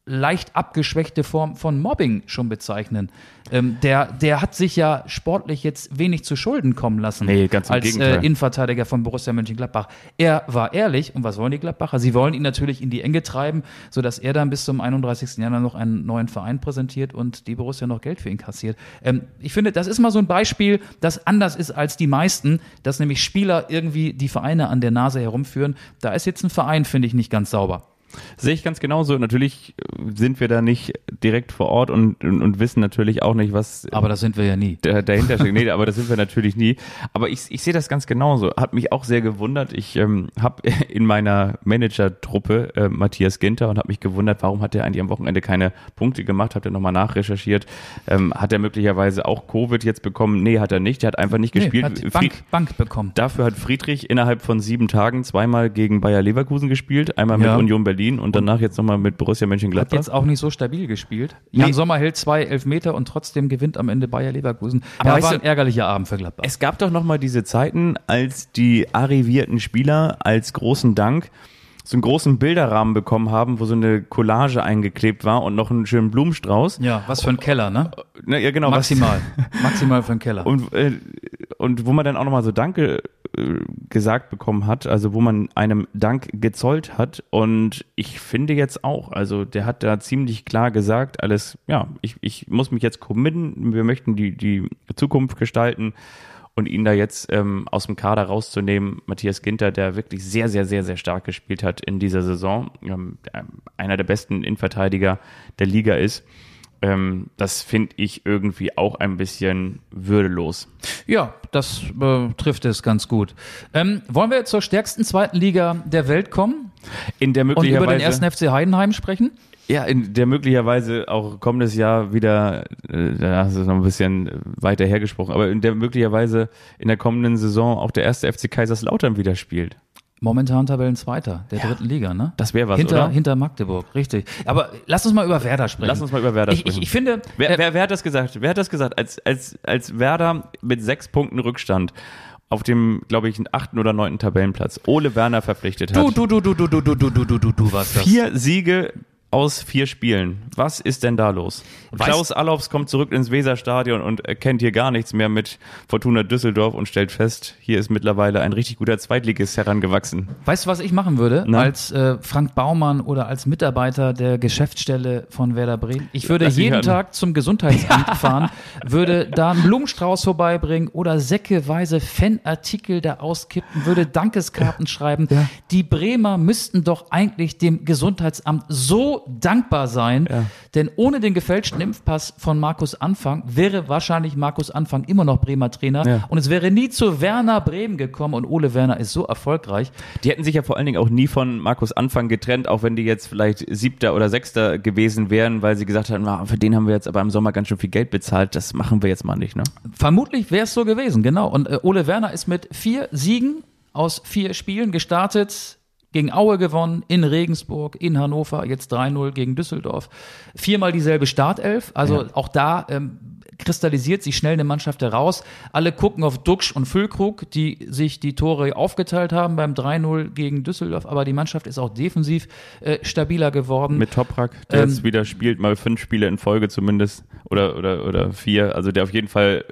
leicht abgeschwächte Form von Mobbing schon bezeichnen. Ähm, der, der hat sich ja sportlich jetzt wenig zu Schulden kommen lassen Nee, ganz im als Gegenteil. äh, Innenverteidiger von Borussia Mönchengladbach. Er war ehrlich und was wollen die Gladbacher? Sie wollen ihn natürlich in die Enge treiben, sodass er dann bis zum 31. Januar noch einen neuen Verein präsentiert und die Borussia noch Geld für ihn kassiert. Ähm, ich finde, das ist mal so ein Beispiel, das anders ist als die meisten, dass nämlich Spieler irgendwie die Vereine an der Nase herumführen. Da ist jetzt ein Verein, finde ich, nicht ganz sauber. Sehe ich ganz genauso. Natürlich äh, sind wir da nicht direkt vor Ort und, und, und wissen natürlich auch nicht, was Aber das sind wir ja nie. da- dahinter steckt. Nee, aber das sind wir natürlich nie. Aber ich, ich sehe das ganz genauso. Hat mich auch sehr gewundert. Ich ähm, habe in meiner Manager-Truppe äh, Matthias Ginter und habe mich gewundert, warum hat er eigentlich am Wochenende keine Punkte gemacht? Hat er nochmal nachrecherchiert? Ähm, hat er möglicherweise auch Covid jetzt bekommen? Nee, hat er nicht. Er hat einfach nicht gespielt. hat Fried- Bank, Bank bekommen. Dafür hat Friedrich innerhalb von sieben Tagen zweimal gegen Bayer Leverkusen gespielt, einmal Ja. mit Union Berlin und danach jetzt nochmal mit Borussia Hat Mönchengladbach. jetzt auch nicht so stabil gespielt. Jan Nee. Sommer hält zwei Elfmeter und trotzdem gewinnt am Ende Bayer Leverkusen. Aber ja, war ein ärgerlicher Abend für Gladbach. Es gab doch nochmal diese Zeiten, als die arrivierten Spieler als großen Dank so einen großen Bilderrahmen bekommen haben, wo so eine Collage eingeklebt war und noch einen schönen Blumenstrauß. ja, was für ein Keller, ne? Ja, genau. Maximal. Maximal für einen Keller. Und, äh, und wo man dann auch nochmal so Danke gesagt bekommen hat, also wo man einem Dank gezollt hat. Und ich finde jetzt auch, also der hat da ziemlich klar gesagt, alles, ja, ich, ich muss mich jetzt committen, wir möchten die, die Zukunft gestalten und ihn da jetzt ähm, aus dem Kader rauszunehmen, Matthias Ginter, der wirklich sehr, sehr, sehr, sehr stark gespielt hat in dieser Saison, ähm, einer der besten Innenverteidiger der Liga ist. Ähm, das finde ich irgendwie auch ein bisschen würdelos. Ja, das äh, trifft es ganz gut. Ähm, wollen wir zur stärksten zweiten Liga der Welt kommen In der und über möglicherweise, den ersten FC Heidenheim sprechen? ja, in der möglicherweise auch kommendes Jahr wieder, äh, da hast du es noch ein bisschen weiter hergesprochen, aber in der möglicherweise in der kommenden Saison auch der erste FC Kaiserslautern wieder spielt. Momentan Tabellenzweiter der dritten Liga, ne? Das wäre was, hinter, oder? hinter Magdeburg, richtig. Aber lass uns mal über Werder sprechen. Lass uns mal über Werder ich, sprechen. Ich, ich finde, Wer, äh, wer, wer hat das gesagt? Wer hat das gesagt? Als, als, als Werder mit sechs Punkten Rückstand auf dem, glaube ich, achten oder neunten Tabellenplatz Ole Werner verpflichtet hat. du, du, du, du, du, du, du, du, du, du, du, du warst das. Vier Siege aus vier Spielen. Was ist denn da los? Weiß- Klaus Allofs kommt zurück ins Weserstadion und erkennt hier gar nichts mehr mit Fortuna Düsseldorf und stellt fest, hier ist mittlerweile ein richtig guter Zweitligist herangewachsen. Weißt du, was ich machen würde Na? als äh, Frank Baumann oder als Mitarbeiter der Geschäftsstelle von Werder Bremen? Ich würde Lass jeden. Tag zum Gesundheitsamt fahren, würde da einen Blumenstrauß vorbeibringen oder säckeweise Fanartikel da auskippen, würde Dankeskarten schreiben. Die Bremer müssten doch eigentlich dem Gesundheitsamt so dankbar sein, denn ohne den gefälschten Impfpass von Markus Anfang wäre wahrscheinlich Markus Anfang immer noch Bremer Trainer Ja. und es wäre nie zu Werner Bremen gekommen und Ole Werner ist so erfolgreich. Die hätten sich ja vor allen Dingen auch nie von Markus Anfang getrennt, auch wenn die jetzt vielleicht siebter oder sechster gewesen wären, weil sie gesagt haben, "Ah, für den haben wir jetzt aber im Sommer ganz schön viel Geld bezahlt, das machen wir jetzt mal nicht, ne? Vermutlich wäre es so gewesen, genau. Und äh, Ole Werner ist mit vier Siegen aus vier Spielen gestartet. Gegen Aue gewonnen, in Regensburg, in Hannover, jetzt 3-0 gegen Düsseldorf. Viermal dieselbe Startelf, also auch da ähm, kristallisiert sich schnell eine Mannschaft heraus. Alle gucken auf Duxch und Füllkrug, die sich die Tore aufgeteilt haben beim 3-0 gegen Düsseldorf, aber die Mannschaft ist auch defensiv äh, stabiler geworden. Mit Toprak, der Ähm, jetzt wieder spielt, mal fünf Spiele in Folge zumindest oder oder oder vier, also der auf jeden Fall,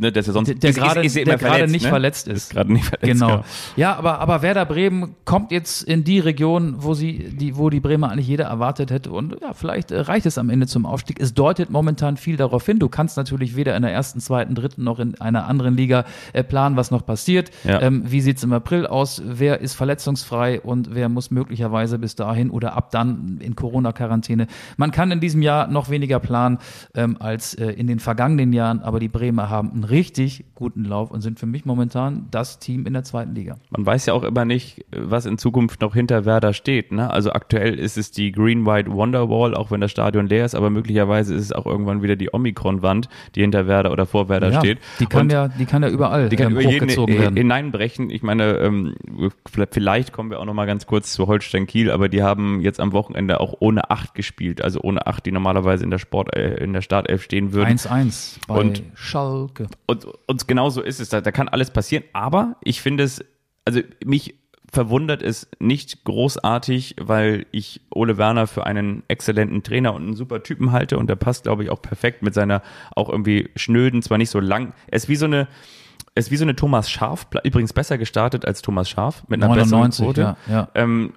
ne, der ist ja sonst der, der gerade nicht ne? verletzt ist. gerade nicht verletzt. Genau. Ja, aber, aber Werder Bremen kommt jetzt in die Region, wo sie, die, wo die Bremer eigentlich jeder erwartet hätte. Und ja, vielleicht äh, reicht es am Ende zum Aufstieg. Es deutet momentan viel darauf hin. Du kannst natürlich weder in der ersten, zweiten, dritten noch in einer anderen Liga äh, planen, was noch passiert. Ja. Ähm, wie sieht's im April aus? Wer ist verletzungsfrei und wer muss möglicherweise bis dahin oder ab dann in Corona-Quarantäne? Man kann in diesem Jahr noch weniger planen ähm, als äh, in den vergangenen Jahren, aber die Bremer haben einen richtig guten Lauf und sind für mich momentan das Team in der zweiten Liga. Man weiß ja auch immer nicht, was in Zukunft noch hinter Werder steht. Ne? Also aktuell ist es die Green White Wonderwall, auch wenn das Stadion leer ist, aber möglicherweise ist es auch irgendwann wieder die Omikron-Wand, die hinter Werder oder vor Werder Ja, steht. Die kann Und ja, die kann ja überall die kann ähm, über jeden werden. hineinbrechen. Ich meine, ähm, vielleicht kommen wir auch noch mal ganz kurz zu Holstein Kiel, aber die haben jetzt am Wochenende auch ohne acht gespielt, also ohne acht, die normalerweise in der Sport äh, in der Startelf stehen würden. 1-1 bei Und- Schalke. Und, und genau so ist es. Da, da kann alles passieren. Aber ich finde es, also mich verwundert es nicht großartig, weil ich Ole Werner für einen exzellenten Trainer und einen super Typen halte und der passt, glaube ich, auch perfekt mit seiner auch irgendwie schnöden, zwar nicht so lang. Er ist wie so eine, ist wie so eine Thomas Scharf, übrigens besser gestartet als Thomas Scharf mit einer 99, besseren Quote. ja, ja. Ähm,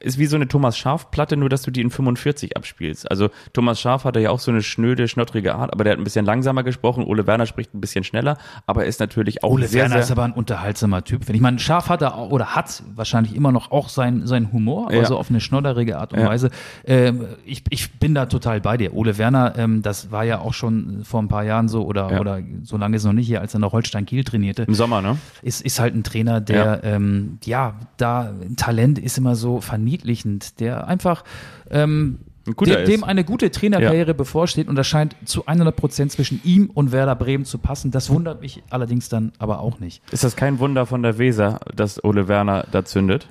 ist wie so eine Thomas Scharf-Platte, nur dass du die in 45 abspielst. Also Thomas Scharf hatte ja auch so eine schnöde, schnottrige Art, aber der hat ein bisschen langsamer gesprochen. Ole Werner spricht ein bisschen schneller, aber er ist natürlich auch Ole sehr, Werner sehr, ist aber ein unterhaltsamer Typ. Wenn ich meine, Scharf hat er oder hat wahrscheinlich immer noch auch seinen sein Humor, aber Ja. so auf eine schnodderige Art und Ja. Weise. Ähm, ich, ich bin da total bei dir. Ole Werner, ähm, das war ja auch schon vor ein paar Jahren so oder, Ja. oder so lange ist es noch nicht hier, als er noch Holstein Kiel trainierte. im Sommer, ne? ist, ist halt ein Trainer, der, ja, ähm, ja da, Talent ist immer so verniedlichend, der einfach, ähm, guter dem, eine gute Trainerkarriere bevorsteht und das scheint zu 100 Prozent zwischen ihm und Werder Bremen zu passen. Das wundert mich allerdings dann aber auch nicht. Ist das kein Wunder von der Weser, dass Ole Werner da zündet?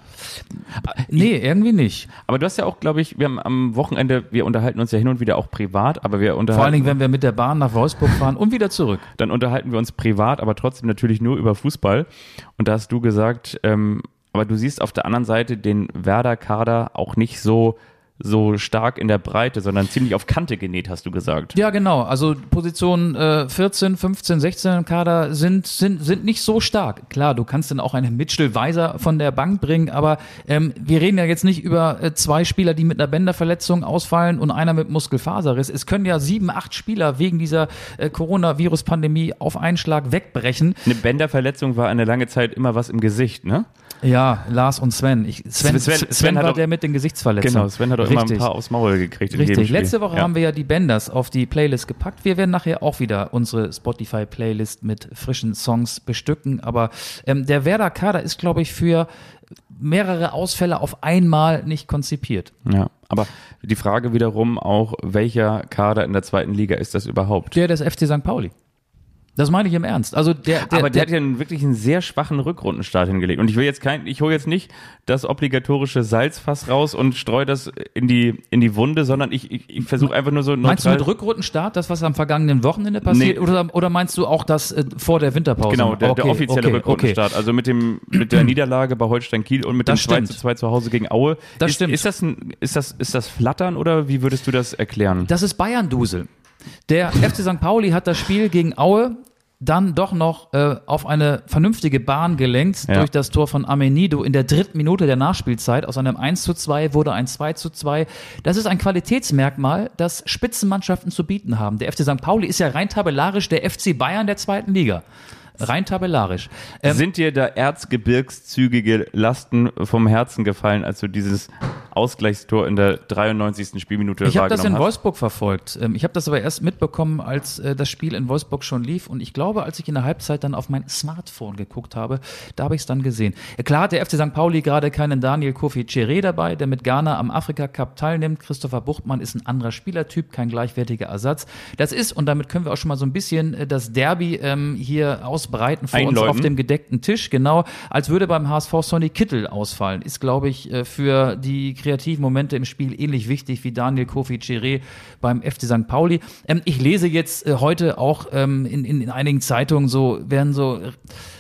Nee, irgendwie nicht. Aber du hast ja auch, glaube ich, wir haben am Wochenende, wir unterhalten uns ja hin und wieder auch privat, aber wir unterhalten Vor allen Dingen, wenn wir mit der Bahn nach Wolfsburg fahren und wieder zurück. dann unterhalten wir uns privat, aber trotzdem natürlich nur über Fußball. Und da hast du gesagt, ähm, aber du siehst auf der anderen Seite den Werder-Kader auch nicht so so stark in der Breite, sondern ziemlich auf Kante genäht, hast du gesagt. Ja, genau. Also Positionen äh, 14, 15, 16 im Kader sind, sind, sind nicht so stark. Klar, du kannst dann auch einen Mitchell Weiser von der Bank bringen, aber ähm, wir reden ja jetzt nicht über äh, zwei Spieler, die mit einer Bänderverletzung ausfallen und einer mit Muskelfaserriss. Es können ja sieben, acht Spieler wegen dieser äh, Coronavirus-Pandemie auf einen Schlag wegbrechen. Eine Bänderverletzung war eine lange Zeit immer was im Gesicht, ne? Ja, Lars und Sven. Ich, Sven, Sven- Sven, Sven hat war auch- der mit den Gesichtsverletzungen. Genau, Sven hat doch immer ein paar aufs Maul gekriegt Richtig. Spiel. Letzte Woche ja. haben wir ja die Benders auf die Playlist gepackt. Wir werden nachher auch wieder unsere Spotify-Playlist mit frischen Songs bestücken. Aber ähm, der Werder-Kader ist, glaube ich, für mehrere Ausfälle auf einmal nicht konzipiert. Ja, aber die Frage wiederum auch, welcher Kader in der zweiten Liga ist das überhaupt? Der des FC St. Pauli. Das meine ich im Ernst. Also der, der, aber der, hat ja einen, wirklich einen sehr schwachen Rückrundenstart hingelegt. Und ich will jetzt kein, ich hole jetzt nicht das obligatorische Salzfass raus und streue das in die, in die Wunde, sondern ich, ich, ich versuche einfach nur so Meinst du neutral. mit Rückrundenstart, das, was am vergangenen Wochenende passiert? Nee. Oder, oder meinst du auch das äh, vor der Winterpause? Genau, der, der Okay, offizielle okay, Rückrundenstart. Also mit dem mit der Niederlage bei Holstein Kiel und mit Das dem 2 stimmt. zu 2 zu Hause gegen Aue. Das ist, stimmt. Ist das, ein, ist, das, ist das Flattern oder wie würdest du das erklären? Das ist Bayern-Dusel. Der FC St. Pauli hat das Spiel gegen Aue dann doch noch äh, auf eine vernünftige Bahn gelenkt Ja. durch das Tor von Amenido in der dritten Minute der Nachspielzeit. Aus einem 1 zu 2 wurde ein 2 zu 2. Das ist ein Qualitätsmerkmal, das Spitzenmannschaften zu bieten haben. Der FC St. Pauli ist ja rein tabellarisch der FC Bayern der zweiten Liga. Rein tabellarisch. Ähm, Sind dir da erzgebirgszügige Lasten vom Herzen gefallen, als du dieses Ausgleichstor in der 93. Spielminute Ich habe das in wahrgenommen hast? Wolfsburg verfolgt. Ähm, Ich habe das aber erst mitbekommen, als äh, das Spiel in Wolfsburg schon lief. Und ich glaube, als ich in der Halbzeit dann auf mein Smartphone geguckt habe, da habe ich es dann gesehen. Ja, Klar hat der FC St. Pauli gerade keinen Daniel Kofi Cheré dabei, der mit Ghana am Afrika Cup teilnimmt. Christopher Buchtmann ist ein anderer Spielertyp, kein gleichwertiger Ersatz. Das ist, und damit können wir auch schon mal so ein bisschen äh, das Derby ähm, hier ausbreiten vor uns Einläuten. auf dem gedeckten Tisch, genau, als würde beim HSV Sonny Kittel ausfallen. Ist, glaube ich, äh, für die kreativen Momente im Spiel ähnlich wichtig wie Daniel Kofi Chiré beim FC St. Pauli. Ähm, ich lese jetzt äh, heute auch ähm, in, in, in einigen Zeitungen so, werden so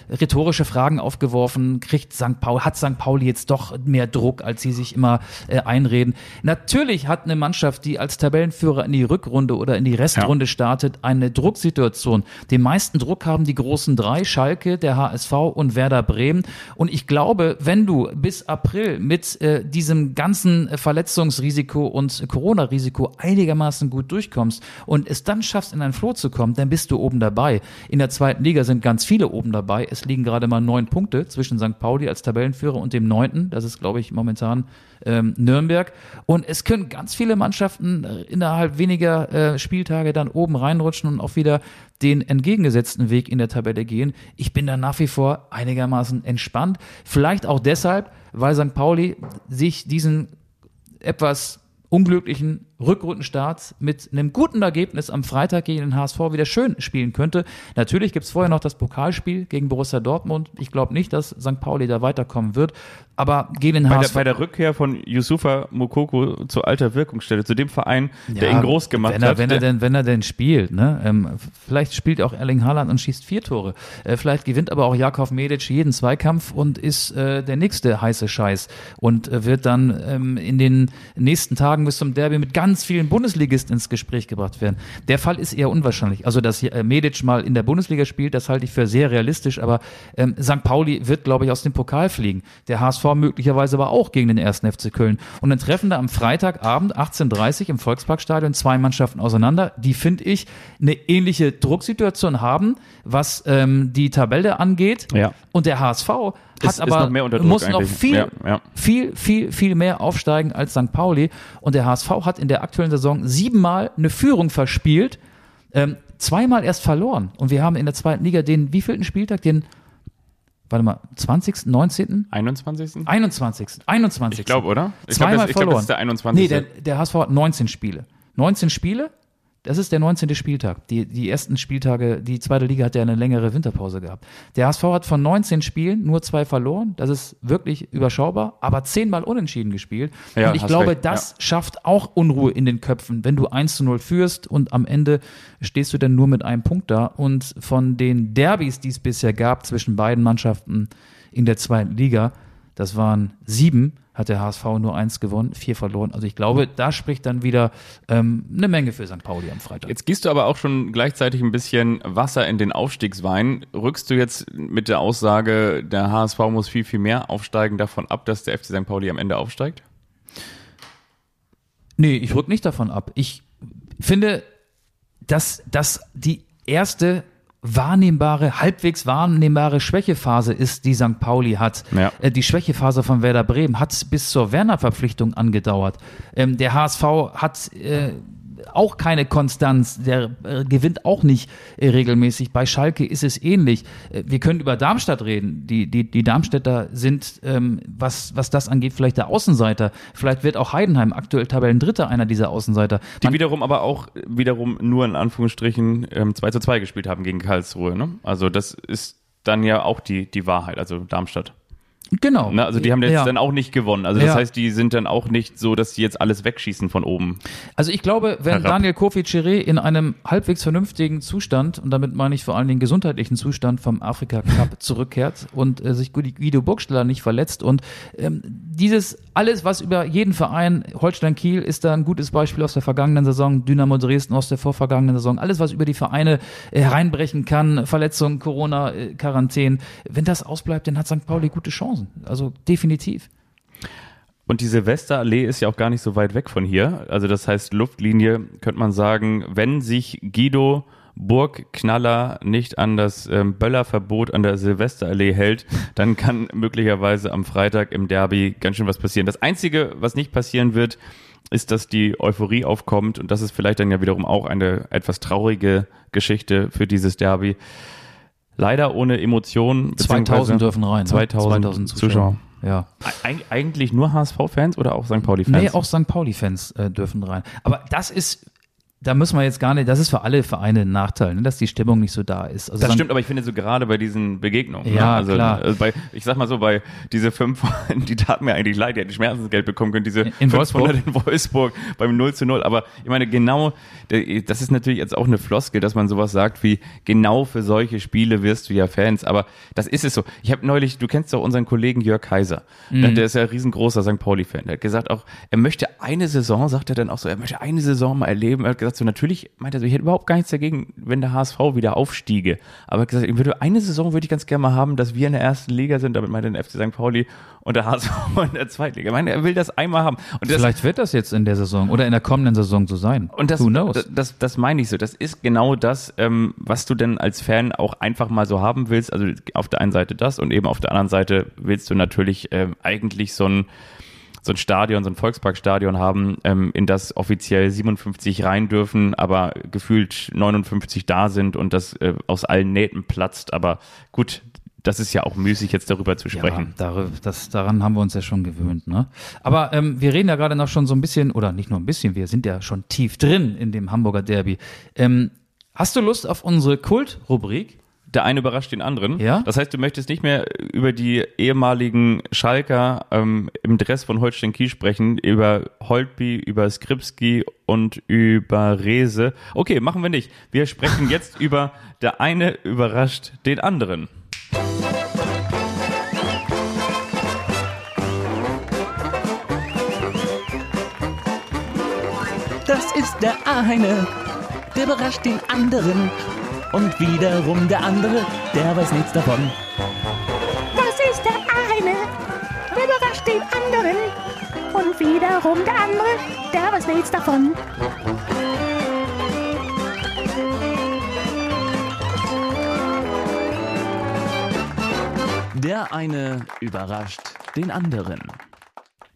rhetorische Fragen aufgeworfen, kriegt St. Pauli, hat St. Pauli jetzt doch mehr Druck, als sie sich immer äh, einreden. Natürlich hat eine Mannschaft, die als Tabellenführer in die Rückrunde oder in die Restrunde startet, eine Drucksituation. Den meisten Druck haben die großen drei, Schalke, der HSV und Werder Bremen. Und ich glaube, wenn du bis April mit äh, diesem ganzen Verletzungsrisiko und Corona-Risiko einigermaßen gut durchkommst und es dann schaffst, in ein Floh zu kommen, dann bist du oben dabei. In der zweiten Liga sind ganz viele oben dabei. Es liegen gerade mal neun Punkte zwischen St. Pauli als Tabellenführer und dem neunten. Das ist, glaube ich, momentan ähm, Nürnberg. Und es können ganz viele Mannschaften äh, innerhalb weniger äh, Spieltage dann oben reinrutschen und auch wieder den entgegengesetzten Weg in der Tabelle gehen. Ich bin da nach wie vor einigermaßen entspannt. Vielleicht auch deshalb, weil St. Pauli sich diesen etwas unglücklichen Rückrundenstart mit einem guten Ergebnis am Freitag gegen den HSV wieder schön spielen könnte. Natürlich gibt es vorher noch das Pokalspiel gegen Borussia Dortmund. Ich glaube nicht, dass St. Pauli da weiterkommen wird. Aber gegen den Bei HSV. der, bei der Rückkehr von Yusufa Mokoko zur alter Wirkungsstelle, zu dem Verein, der ihn groß gemacht wenn er, hat. Wenn er, denn, wenn er denn spielt, ne? Ähm, vielleicht spielt auch Erling Haaland und schießt vier Tore. Äh, vielleicht gewinnt aber auch Jakov Medic jeden Zweikampf und ist äh, der nächste heiße Scheiß und äh, wird dann ähm, in den nächsten Tagen bis zum Derby mit ganz vielen Bundesligisten ins Gespräch gebracht werden. Der Fall ist eher unwahrscheinlich. Also, dass äh, Medic mal in der Bundesliga spielt, das halte ich für sehr realistisch, aber ähm, St. Pauli wird, glaube ich, aus dem Pokal fliegen. Der HSV möglicherweise aber auch gegen den ersten FC Köln. Und dann treffen da am Freitagabend 18.30 Uhr im Volksparkstadion zwei Mannschaften auseinander, die, finde ich, eine ähnliche Drucksituation haben, was ähm, die Tabelle angeht. Ja. Und der HSV hat Ist- ist aber noch mehr unter Druck muss noch eigentlich. viel, Ja, ja. viel, viel, viel mehr aufsteigen als St. Pauli. Und der HSV hat in der aktuellen Saison siebenmal eine Führung verspielt, ähm, zweimal erst verloren. Und wir haben in der zweiten Liga den wievielten Spieltag? Den, warte mal, 20., 19., 21. 21., 21. Ich glaube, oder? Ich Zweimal glaub, das, ich glaub, verloren. das ist der 21. Nee, der, der HSV hat 19 Spiele. 19 Spiele, das ist der 19. Spieltag. Die, die ersten Spieltage, die zweite Liga hat ja eine längere Winterpause gehabt. Der HSV hat von 19 Spielen nur zwei verloren. Das ist wirklich überschaubar, aber zehnmal unentschieden gespielt. Ja, und ich glaube, recht, das schafft auch Unruhe in den Köpfen, wenn du 1 zu 0 führst und am Ende stehst du dann nur mit einem Punkt da. Und von den Derbys, die es bisher gab zwischen beiden Mannschaften in der zweiten Liga, das waren sieben, hat der HSV nur eins gewonnen, vier verloren. Also ich glaube, da spricht dann wieder ähm, eine Menge für St. Pauli am Freitag. Jetzt gießt du aber auch schon gleichzeitig ein bisschen Wasser in den Aufstiegswein. Rückst du jetzt mit der Aussage, der HSV muss viel, viel mehr aufsteigen, davon ab, dass der FC St. Pauli am Ende aufsteigt? Nee, ich rück nicht davon ab. Ich finde, dass das die erste wahrnehmbare, halbwegs wahrnehmbare Schwächephase ist, die St. Pauli hat. Ja. Äh, Die Schwächephase von Werder Bremen hat bis zur Werner-Verpflichtung angedauert. Ähm, der HSV hat äh, auch keine Konstanz, der äh, gewinnt auch nicht äh, regelmäßig. Bei Schalke ist es ähnlich. Äh, wir können über Darmstadt reden. Die, die, die Darmstädter sind, ähm, was, was das angeht, vielleicht der Außenseiter. Vielleicht wird auch Heidenheim aktuell Tabellendritter einer dieser Außenseiter. Die Man, wiederum aber auch wiederum nur in Anführungsstrichen ähm, 2 zu 2 gespielt haben gegen Karlsruhe. Ne? Also das ist dann ja auch die, die Wahrheit, also Darmstadt. Genau. Ne? Also die haben jetzt Ja. dann auch nicht gewonnen. Also das Ja. heißt, die sind dann auch nicht so, dass sie jetzt alles wegschießen von oben. Also ich glaube, wenn Herab. Daniel Kofi Chiré in einem halbwegs vernünftigen Zustand, und damit meine ich vor allen Dingen gesundheitlichen Zustand vom Afrika Cup zurückkehrt und äh, sich Guido Burgstaller nicht verletzt und ähm, dieses alles, was über jeden Verein, Holstein Kiel ist da ein gutes Beispiel aus der vergangenen Saison, Dynamo Dresden aus der vorvergangenen Saison, alles, was über die Vereine äh, hereinbrechen kann, Verletzungen, Corona, äh, Quarantäne, wenn das ausbleibt, dann hat St. Pauli gute Chancen. Also definitiv. Und die Silvesterallee ist ja auch gar nicht so weit weg von hier. Also das heißt, Luftlinie könnte man sagen, wenn sich Guido Burgknaller nicht an das ähm, Böllerverbot an der Silvesterallee hält, dann kann möglicherweise am Freitag im Derby ganz schön was passieren. Das Einzige, was nicht passieren wird, ist, dass die Euphorie aufkommt und das ist vielleicht dann ja wiederum auch eine etwas traurige Geschichte für dieses Derby. Leider ohne Emotionen. 2000 dürfen rein. ne? 2000, Zuschauer. Ja. Eig eigentlich nur HSV-Fans oder auch St. Pauli-Fans? Nee, auch St. Pauli-Fans äh, dürfen rein. Aber das ist, da müssen wir jetzt gar nicht, das ist für alle Vereine ein Nachteil, ne, dass die Stimmung nicht so da ist. Also Das St. stimmt, aber ich finde so gerade bei diesen Begegnungen. Ja, ne? also, klar. äh, Bei, ich sag mal so, bei diese fünf, die taten mir eigentlich leid, die hätten Schmerzensgeld bekommen können, diese In 500 in Wolfsburg beim 0 zu 0. Aber ich meine, genau, das ist natürlich jetzt auch eine Floskel, dass man sowas sagt wie, genau für solche Spiele wirst du ja Fans. Aber das ist es so. Ich habe neulich, du kennst doch unseren Kollegen Jörg Kaiser. Ne? Der ist ja ein riesengroßer St. Pauli-Fan. Der hat gesagt auch, er möchte eine Saison, sagt er dann auch so, er möchte eine Saison mal erleben. Er hat gesagt so, natürlich, meint er so, ich hätte überhaupt gar nichts dagegen, wenn der HSV wieder aufstiege. Aber er hat gesagt, ich würde, eine Saison würde ich ganz gerne mal haben, dass wir in der ersten Liga sind, damit meint er den FC St. Pauli und der HSV in der zweiten Liga. Ich meine, er will das einmal haben. Und das, Vielleicht wird das jetzt in der Saison oder in der kommenden Saison so sein. und das, Who knows? das, das, das meine ich so. Das ist genau das, ähm, was du denn als Fan auch einfach mal so haben willst. Also auf der einen Seite das und eben auf der anderen Seite willst du natürlich ähm, eigentlich so ein so ein Stadion, so ein Volksparkstadion haben, ähm, in das offiziell 57 rein dürfen, aber gefühlt 59 da sind und das äh, aus allen Nähten platzt. Aber gut, das ist ja auch müßig, jetzt darüber zu sprechen. Ja, das, daran haben wir uns ja schon gewöhnt. Ne? Aber ähm, wir reden ja gerade noch schon so ein bisschen, oder nicht nur ein bisschen, wir sind ja schon tief drin in dem Hamburger Derby. Ähm, hast du Lust auf unsere Kult-Rubrik? Der eine überrascht den anderen. Ja? Das heißt, du möchtest nicht mehr über die ehemaligen Schalker ähm, im Dress von Holstein Kiel sprechen, über Holtby, über Skripski und über Rese. Okay, machen wir nicht. Wir sprechen jetzt über der eine überrascht den anderen. Das ist der eine, der überrascht den anderen. Und wiederum der andere, der weiß nichts davon. Das ist der eine, der überrascht den anderen. Und wiederum der andere, der weiß nichts davon. Der eine überrascht den anderen.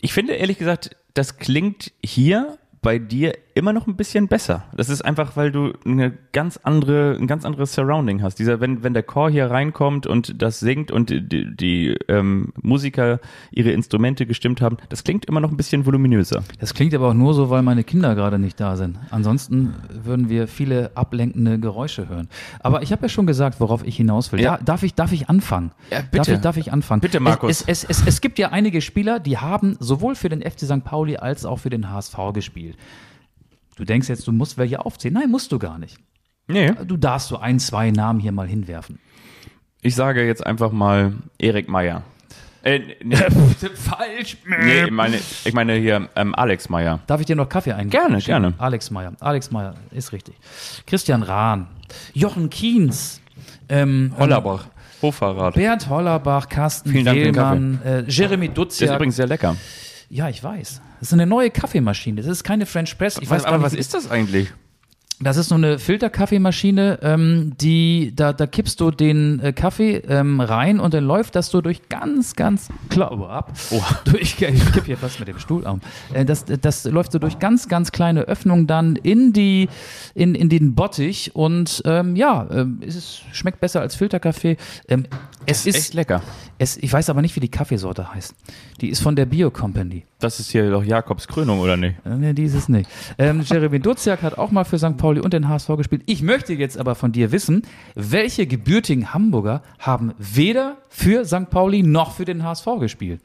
Ich finde ehrlich gesagt, das klingt hier bei dir immer noch ein bisschen besser. Das ist einfach, weil du eine ganz andere, ein ganz anderes Surrounding hast. Dieser, wenn, wenn der Chor hier reinkommt und das singt und die, die ähm, Musiker ihre Instrumente gestimmt haben, das klingt immer noch ein bisschen voluminöser. Das klingt aber auch nur so, weil meine Kinder gerade nicht da sind. Ansonsten würden wir viele ablenkende Geräusche hören. Aber ich habe ja schon gesagt, worauf ich hinaus will. Ja. Da, darf, ich, darf ich anfangen? Ja, bitte. Darf ich, darf ich anfangen? Bitte, Markus. Es, es, es, es gibt ja einige Spieler, die haben sowohl für den FC St. Pauli als auch für den HSV gespielt. Du denkst jetzt, du musst welche aufzählen. Nein, musst du gar nicht. Nee. Du darfst so ein, zwei Namen hier mal hinwerfen. Ich sage jetzt einfach mal Erik Meyer. Äh, nee, Falsch. nee, ich meine, ich meine hier ähm, Alex Meyer. Darf ich dir noch Kaffee ein? Gerne, gerne. Alex Meyer. Alex Meyer, ist richtig. Christian Rahn. Jochen Kienz. Ähm, Hollerbach. Hochfahrrad. Bernd Hollerbach, Carsten Vielen Dank Wehlmann, äh, Jeremy Der ist übrigens sehr lecker. Ja, ich weiß. Das ist eine neue Kaffeemaschine. Das ist keine French Press. Ich weiß aber gar was nicht, ist das eigentlich? Das ist so eine Filterkaffeemaschine, ähm, die da, da kippst du den äh, Kaffee ähm, rein und dann läuft das so durch ganz, ganz klar oh, ab. Durch, ich kipp hier fast mit dem Stuhl um. Äh, das, das läuft so durch ganz, ganz kleine Öffnungen dann in die in, in den Bottich und ähm, ja, ähm, es ist, schmeckt besser als Filterkaffee. Ähm, es ist, Echt lecker. Es, ich weiß aber nicht, wie die Kaffeesorte heißt. Die ist von der Bio Company. Das ist hier doch Jakobs Krönung, oder nicht? Äh, Nee, dieses nicht. Ähm, Jeremy Duziak hat auch mal für St. Pauli und den HSV gespielt. Ich möchte jetzt aber von dir wissen, welche gebürtigen Hamburger haben weder für St. Pauli noch für den HSV gespielt?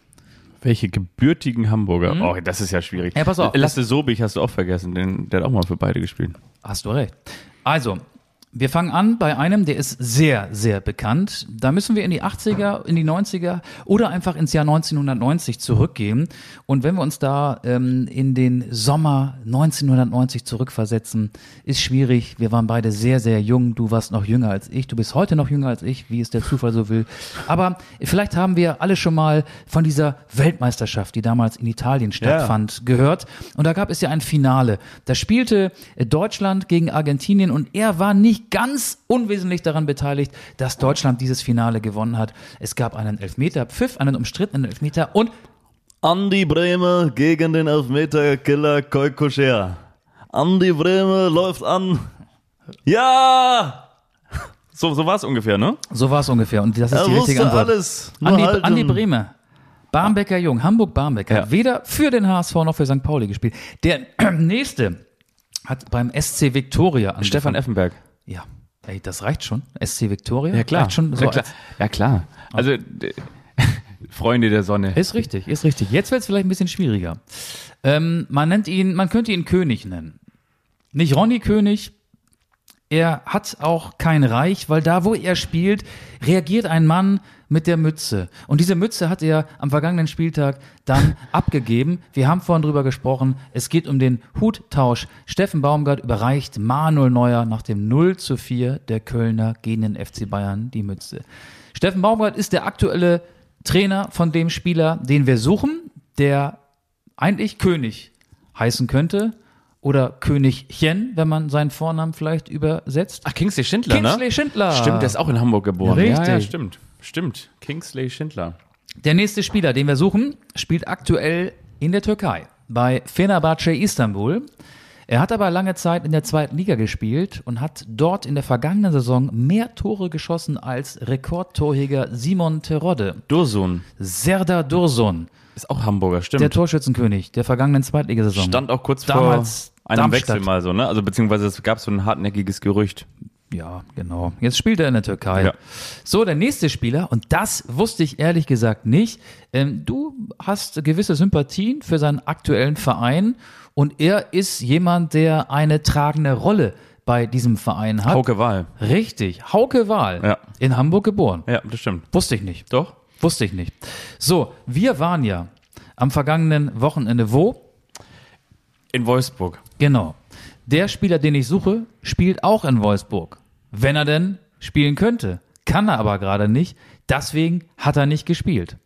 Welche gebürtigen Hamburger? Oh, das ist ja schwierig. Ja, pass auf. Lasse Sobich hast du auch vergessen, den, der hat auch mal für beide gespielt. Hast du recht. Also, wir fangen an bei einem, der ist sehr, sehr bekannt. Da müssen wir in die 80er, in die 90er oder einfach ins Jahr 1990 zurückgehen. Und wenn wir uns da ähm, in den Sommer 1990 zurückversetzen, ist schwierig. Wir waren beide sehr, sehr jung. Du warst noch jünger als ich. Du bist heute noch jünger als ich, wie es der Zufall so will. Aber vielleicht haben wir alle schon mal von dieser Weltmeisterschaft, die damals in Italien stattfand, gehört. Und da gab es ja ein Finale. Da spielte Deutschland gegen Argentinien und er war nicht ganz unwesentlich daran beteiligt, dass Deutschland dieses Finale gewonnen hat. Es gab einen Elfmeter, Pfiff, einen umstrittenen Elfmeter und Andi Bremer gegen den Elfmeter-Killer Koikoscher. Andi Bremer läuft an. Ja! So, so war es ungefähr, ne? so war es ungefähr. Und das ist Er die richtige Antwort. alles. Andi. Andi Bremer. Barmbecker Jung, Hamburg-Barmbecker, Ja. hat weder für den HSV noch für St. Pauli gespielt. Der nächste hat beim SC Victoria angefangen. Stefan Effenberg. Ja, Ey, das reicht schon. SC Victoria? Ja, klar. Reicht schon so ja, klar. Ja, klar. Also, Freunde der Sonne. Ist richtig, ist richtig. Jetzt wird es vielleicht ein bisschen schwieriger. Ähm, man nennt ihn, man könnte ihn König nennen. Nicht Ronny König. Er hat auch kein Reich, weil da, wo er spielt, reagiert ein Mann mit der Mütze. Und diese Mütze hat er am vergangenen Spieltag dann abgegeben. Wir haben vorhin drüber gesprochen. Es geht um den Huttausch. Steffen Baumgart überreicht Manuel Neuer nach dem 0 zu 4 der Kölner gegen den FC Bayern die Mütze. Steffen Baumgart ist der aktuelle Trainer von dem Spieler, den wir suchen, der eigentlich König heißen könnte. Oder Königchen, wenn man seinen Vornamen vielleicht übersetzt. Ach, Kingsley Schindler, Kingsley ne? Schindler. Stimmt, der ist auch in Hamburg geboren. Richtig. Ja, ja, stimmt. Stimmt. Kingsley Schindler. Der nächste Spieler, den wir suchen, spielt aktuell in der Türkei bei Fenerbahce Istanbul. Er hat aber lange Zeit in der zweiten Liga gespielt und hat dort in der vergangenen Saison mehr Tore geschossen als Rekordtorjäger Simon Terodde. Dursun Serdar Dursun, ist auch Hamburger, stimmt. der Torschützenkönig der vergangenen Zweitligasaison. Stand auch kurz Damals vor einem Darmstadt. Wechsel mal so, ne? Also beziehungsweise es gab so ein hartnäckiges Gerücht. Ja, genau. Jetzt spielt er in der Türkei. Ja. So, der nächste Spieler, und das wusste ich ehrlich gesagt nicht. Ähm, du hast gewisse Sympathien für seinen aktuellen Verein und er ist jemand, der eine tragende Rolle bei diesem Verein hat. Hauke Wahl. Richtig, Hauke Wahl. Ja. In Hamburg geboren. Ja, das stimmt. Wusste ich nicht. Doch? Wusste ich nicht. So, wir waren ja am vergangenen Wochenende wo? In Wolfsburg. Genau. Der Spieler, den ich suche, spielt auch in Wolfsburg. Wenn er denn spielen könnte. Kann er aber gerade nicht. Deswegen hat er nicht gespielt.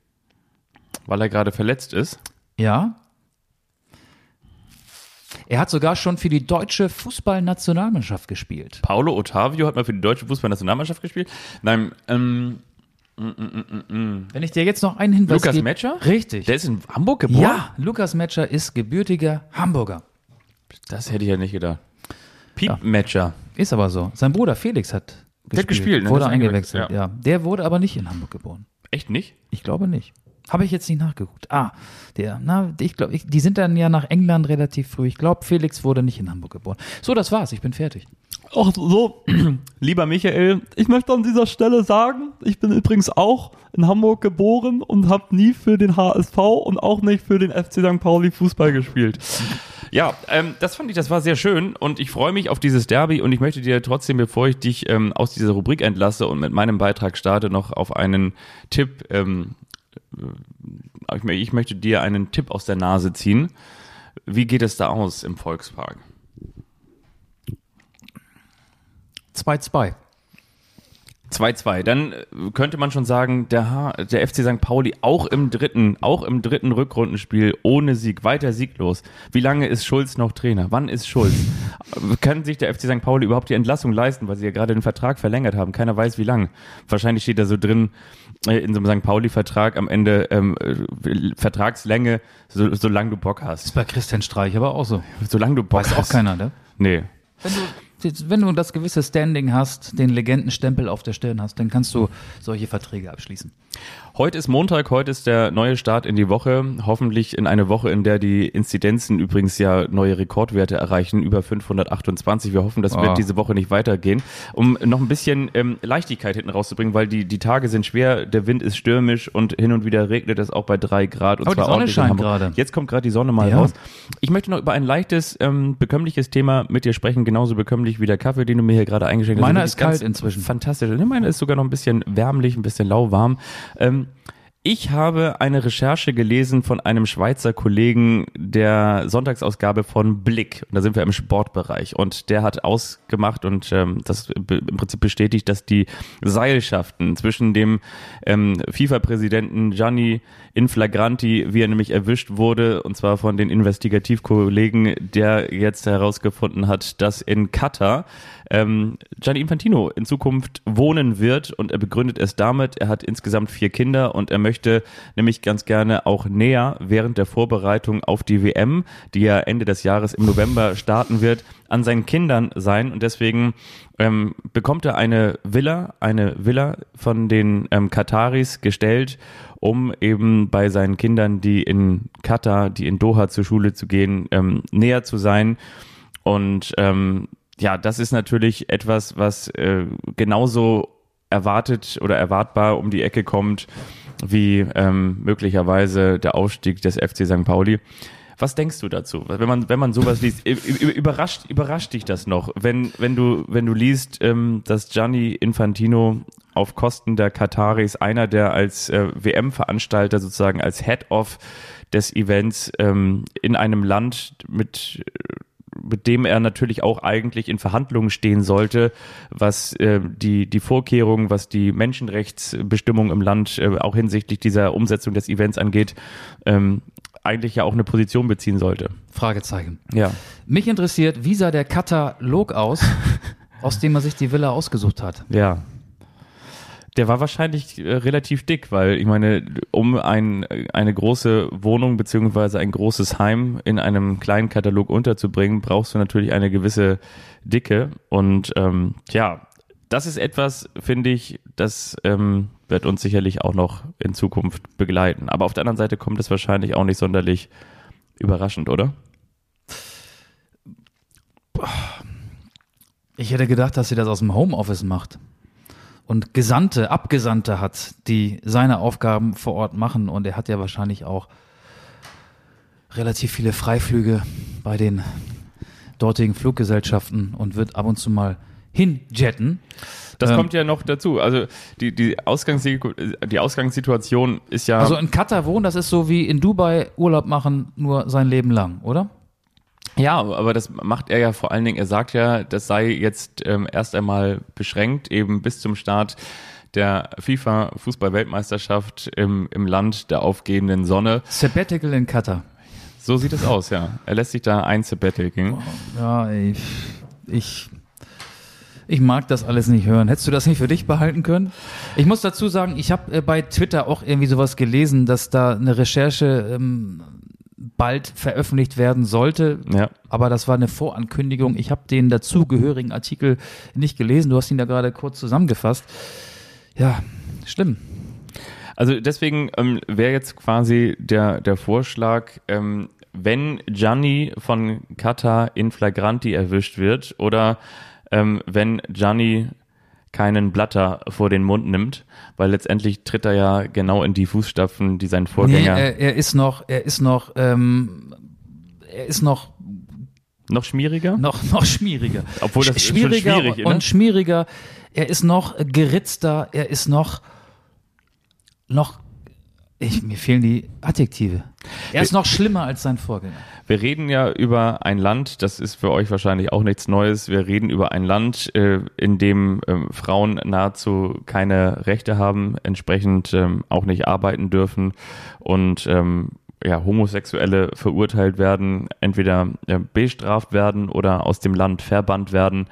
Weil er gerade verletzt ist. Ja. Er hat sogar schon für die deutsche Fußballnationalmannschaft gespielt. Paulo Ottavio hat mal für die deutsche Fußballnationalmannschaft gespielt. Nein, ähm, Wenn ich dir jetzt noch einen Hinweis Lukas gebe. Metscher? Richtig. Der ist in Hamburg geboren? ja, Lukas Metscher ist gebürtiger Hamburger. Das hätte ich ja nicht gedacht. Piep Ja. Matcher. Ist aber so. Sein Bruder Felix hat gespielt. hat gespielt, ne? Wurde eingewechselt, eingewechselt, ja. Der wurde aber nicht in Hamburg geboren. Echt nicht? Ich glaube nicht. Habe ich jetzt nicht nachgeguckt. Ah, der, na, ich glaube, die sind dann ja nach England relativ früh. Ich glaube, Felix wurde nicht in Hamburg geboren. So, das war's. Ich bin fertig. Ach so, lieber Michael, ich möchte an dieser Stelle sagen, ich bin übrigens auch in Hamburg geboren und habe nie für den HSV und auch nicht für den FC St. Pauli Fußball gespielt. Ja, ähm, das fand ich, das war sehr schön und ich freue mich auf dieses Derby und ich möchte dir trotzdem, bevor ich dich ähm, aus dieser Rubrik entlasse und mit meinem Beitrag starte, noch auf einen Tipp, ähm, äh, ich möchte dir einen Tipp aus der Nase ziehen. Wie geht es da aus im Volkspark? 2-2. 2-2. Dann äh, könnte man schon sagen, der, H der FC St. Pauli auch im dritten, auch im dritten Rückrundenspiel ohne Sieg, weiter sieglos. Wie lange ist Schulz noch Trainer? Wann ist Schulz? Kann sich der FC St. Pauli überhaupt die Entlassung leisten, weil sie ja gerade den Vertrag verlängert haben? Keiner weiß wie lang. Wahrscheinlich steht da so drin äh, in so einem St. Pauli-Vertrag am Ende ähm, äh, Vertragslänge, so, solange du Bock hast. Bei Christian Streich aber auch so. Solange du Bock Weiß hast. auch keiner, ne? Nee. Wenn du, wenn du das gewisse Standing hast, den Legendenstempel auf der Stirn hast, dann kannst du solche Verträge abschließen. Heute ist Montag, heute ist der neue Start in die Woche. Hoffentlich in eine Woche, in der die Inzidenzen übrigens ja neue Rekordwerte erreichen, über 528. Wir hoffen, das Ah. wird diese Woche nicht weitergehen. Um noch ein bisschen ähm, Leichtigkeit hinten rauszubringen, weil die, die Tage sind schwer, der Wind ist stürmisch und hin und wieder regnet es auch bei drei Grad. Und Aber die zwar Sonne ordentlich in scheint gerade. Jetzt kommt gerade die Sonne mal Ja. raus. Ich möchte noch über ein leichtes, ähm, bekömmliches Thema mit dir sprechen, genauso bekömmlich wie der Kaffee, den du mir hier gerade eingeschenkt hast. Meiner ist kalt inzwischen. Fantastisch. Ne, Meiner ist sogar noch ein bisschen wärmlich, ein bisschen lauwarm. Ähm, ich habe eine Recherche gelesen von einem Schweizer Kollegen der Sonntagsausgabe von Blick. Und da sind wir im Sportbereich. Und der hat ausgemacht und ähm, das im Prinzip bestätigt, dass die Seilschaften zwischen dem ähm, FIFA-Präsidenten Gianni Inflagranti, wie er nämlich erwischt wurde, und zwar von den Investigativkollegen, der jetzt herausgefunden hat, dass in Katar ähm, Gianni Infantino in Zukunft wohnen wird und er begründet es damit, er hat insgesamt vier Kinder und er möchte nämlich ganz gerne auch näher während der Vorbereitung auf die WM, die ja Ende des Jahres im November starten wird, an seinen Kindern sein und deswegen ähm, bekommt er eine Villa, eine Villa von den ähm, Kataris gestellt, um eben bei seinen Kindern, die in Katar, die in Doha zur Schule zu gehen, ähm, näher zu sein. Und ähm, ja, das ist natürlich etwas, was äh, genauso erwartet oder erwartbar um die Ecke kommt, wie ähm, möglicherweise der Aufstieg des FC St. Pauli. Was denkst du dazu? Wenn man, wenn man sowas liest, überrascht, überrascht dich das noch, wenn, wenn du, wenn du liest, ähm, dass Gianni Infantino auf Kosten der Kataris, einer der als äh, WM-Veranstalter sozusagen als Head-Off des Events ähm, in einem Land mit mit dem er natürlich auch eigentlich in Verhandlungen stehen sollte, was äh, die, die Vorkehrungen, was die Menschenrechtsbestimmungen im Land äh, auch hinsichtlich dieser Umsetzung des Events angeht, ähm, eigentlich ja auch eine Position beziehen sollte. Fragezeichen. Ja. Mich interessiert, wie sah der Katalog aus, aus dem er sich die Villa ausgesucht hat? Ja. Der war wahrscheinlich äh, relativ dick, weil ich meine, um ein, eine große Wohnung beziehungsweise ein großes Heim in einem kleinen Katalog unterzubringen, brauchst du natürlich eine gewisse Dicke. Und ähm, ja, das ist etwas, finde ich, das ähm, wird uns sicherlich auch noch in Zukunft begleiten. Aber auf der anderen Seite kommt es wahrscheinlich auch nicht sonderlich überraschend, oder? Ich hätte gedacht, dass sie das aus dem Homeoffice macht und Gesandte, Abgesandte hat, die seine Aufgaben vor Ort machen. Und er hat ja wahrscheinlich auch relativ viele Freiflüge bei den dortigen Fluggesellschaften und wird ab und zu mal hinjetten. Das Ähm, kommt ja noch dazu. Also die, die, Ausgangssitu die Ausgangssituation ist ja. Also in Katar wohnen, das ist so wie in Dubai Urlaub machen, nur sein Leben lang, oder? Ja, aber das macht er ja vor allen Dingen, er sagt ja, das sei jetzt ähm, erst einmal beschränkt, eben bis zum Start der FIFA-Fußball-Weltmeisterschaft im, im Land der aufgehenden Sonne. Sabbatical in Katar. So sieht es aus, ja. Er lässt sich da ein Sabbatical. Ja, ich, ich, ich mag das alles nicht hören. Hättest du das nicht für dich behalten können? Ich muss dazu sagen, ich habe äh, bei Twitter auch irgendwie sowas gelesen, dass da eine Recherche ähm, bald veröffentlicht werden sollte. Ja. Aber das war eine Vorankündigung. Ich habe den dazugehörigen Artikel nicht gelesen. Du hast ihn da gerade kurz zusammengefasst. Ja, schlimm. Also deswegen ähm, wäre jetzt quasi der, der Vorschlag, ähm, wenn Gianni von Katar in Flagranti erwischt wird oder ähm, wenn Gianni keinen Blatter vor den Mund nimmt, weil letztendlich tritt er ja genau in die Fußstapfen, die sein Nee, Vorgänger er, er ist noch, er ist noch, ähm, er ist noch noch schmieriger. noch, noch schwieriger. Obwohl das Sch- schon schwieriger schwierig ist, und ne? schwieriger. Er ist noch geritzter, er ist noch, noch, ich, mir fehlen die Adjektive. Er ist noch schlimmer als sein Vorgänger. Wir reden ja über ein Land, das ist für euch wahrscheinlich auch nichts Neues. Wir reden über ein Land, äh, in dem ähm, Frauen nahezu keine Rechte haben, entsprechend ähm, auch nicht arbeiten dürfen und ähm, ja, Homosexuelle verurteilt werden, entweder äh, bestraft werden oder aus dem Land verbannt werden,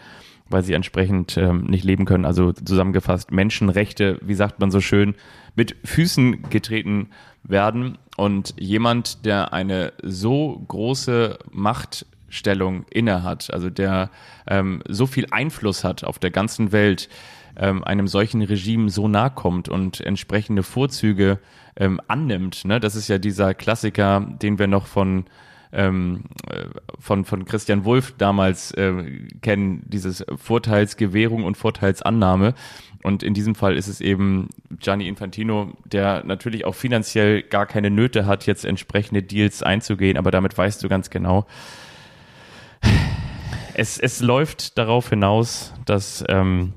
weil sie entsprechend ähm, nicht leben können. Also zusammengefasst Menschenrechte, wie sagt man so schön, mit Füßen getreten werden. Und jemand, der eine so große Machtstellung innehat, also der ähm, so viel Einfluss hat auf der ganzen Welt, ähm, einem solchen Regime so nahe kommt und entsprechende Vorzüge ähm, annimmt. Ne? Das ist ja dieser Klassiker, den wir noch von ähm, äh, von, von Christian Wulff damals äh, kennen, dieses Vorteilsgewährung und Vorteilsannahme. Und in diesem Fall ist es eben Gianni Infantino, der natürlich auch finanziell gar keine Nöte hat, jetzt entsprechende Deals einzugehen, aber damit weißt du ganz genau, es, es läuft darauf hinaus, dass ähm,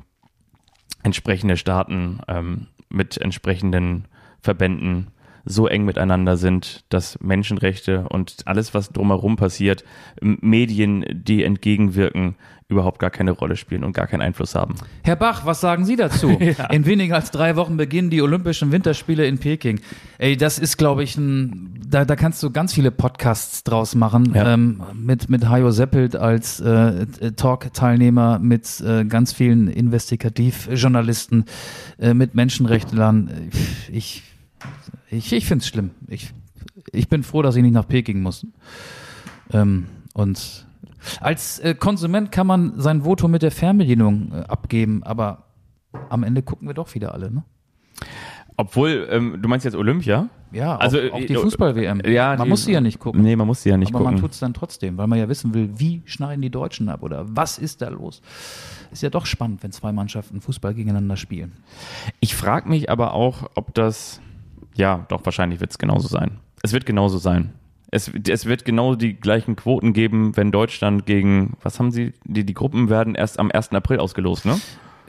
entsprechende Staaten ähm, mit entsprechenden Verbänden so eng miteinander sind, dass Menschenrechte und alles, was drumherum passiert, Medien, die entgegenwirken, überhaupt gar keine Rolle spielen und gar keinen Einfluss haben. Herr Bach, was sagen Sie dazu? In weniger als drei Wochen beginnen die Olympischen Winterspiele in Peking. Ey, das ist, glaube ich, ein, da, da kannst du ganz viele Podcasts draus machen. Ja. Ähm, mit, mit Hajo Seppelt als äh, Talk-Teilnehmer, mit äh, ganz vielen Investigativjournalisten, äh, mit Menschenrechtlern. Ich, ich, ich finde es schlimm. Ich, ich bin froh, dass ich nicht nach Peking muss. Ähm, und als äh, Konsument kann man sein Votum mit der Fernbedienung äh, abgeben, aber am Ende gucken wir doch wieder alle, ne? Obwohl, ähm, du meinst jetzt Olympia? Ja, Also, auch, auch die äh, Fußball-WM. ja, man die- muss sie ja nicht gucken. Nee, man muss sie ja nicht aber man gucken. tut es dann trotzdem, weil man ja wissen will, wie schneiden die Deutschen ab oder was ist da los? Ist ja doch spannend, wenn zwei Mannschaften Fußball gegeneinander spielen. Ich frage mich aber auch, ob das, ja, doch, wahrscheinlich wird es genauso sein. Es wird genauso sein. Es, es wird genau die gleichen Quoten geben, wenn Deutschland gegen, was haben sie, die, die Gruppen werden erst am 1. April ausgelost, ne?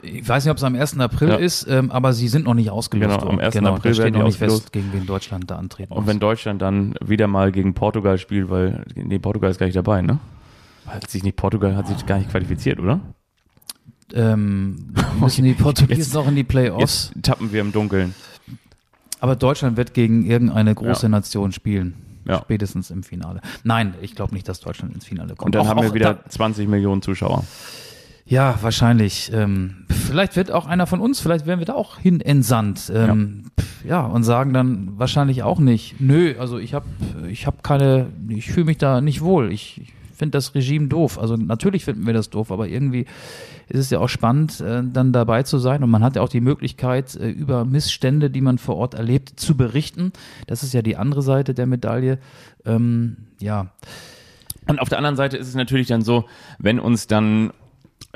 Ich weiß nicht, ob es am 1. April Ja. ist, ähm, aber sie sind noch nicht ausgelost. Genau, am worden. 1. Genau, April werden die noch nicht ausgelost. fest, gegen wen Deutschland da antreten Und muss. wenn Deutschland dann wieder mal gegen Portugal spielt, weil, nee, Portugal ist gar nicht dabei, ne? Hat sich nicht, Portugal hat sich gar nicht qualifiziert, oder? ähm, müssen die Portugiesen noch in die Playoffs. Jetzt tappen wir im Dunkeln. Aber Deutschland wird gegen irgendeine große Ja. Nation spielen. Ja. Spätestens im Finale. Nein, ich glaube nicht, dass Deutschland ins Finale kommt. Und dann Auch- haben wir wieder Da, 20 Millionen Zuschauer. Ja, wahrscheinlich. Ähm, vielleicht wird auch einer von uns, vielleicht werden wir da auch hin entsandt. Ähm, ja. ja, und sagen dann wahrscheinlich auch nicht, nö, also ich habe ich hab keine, ich fühle mich da nicht wohl. Ich, ich finde das Regime doof. Also natürlich finden wir das doof, aber irgendwie ist es ja auch spannend, äh, dann dabei zu sein. Und man hat ja auch die Möglichkeit, äh, über Missstände, die man vor Ort erlebt, zu berichten. Das ist ja die andere Seite der Medaille. Ähm, ja. Und auf der anderen Seite ist es natürlich dann so, wenn uns dann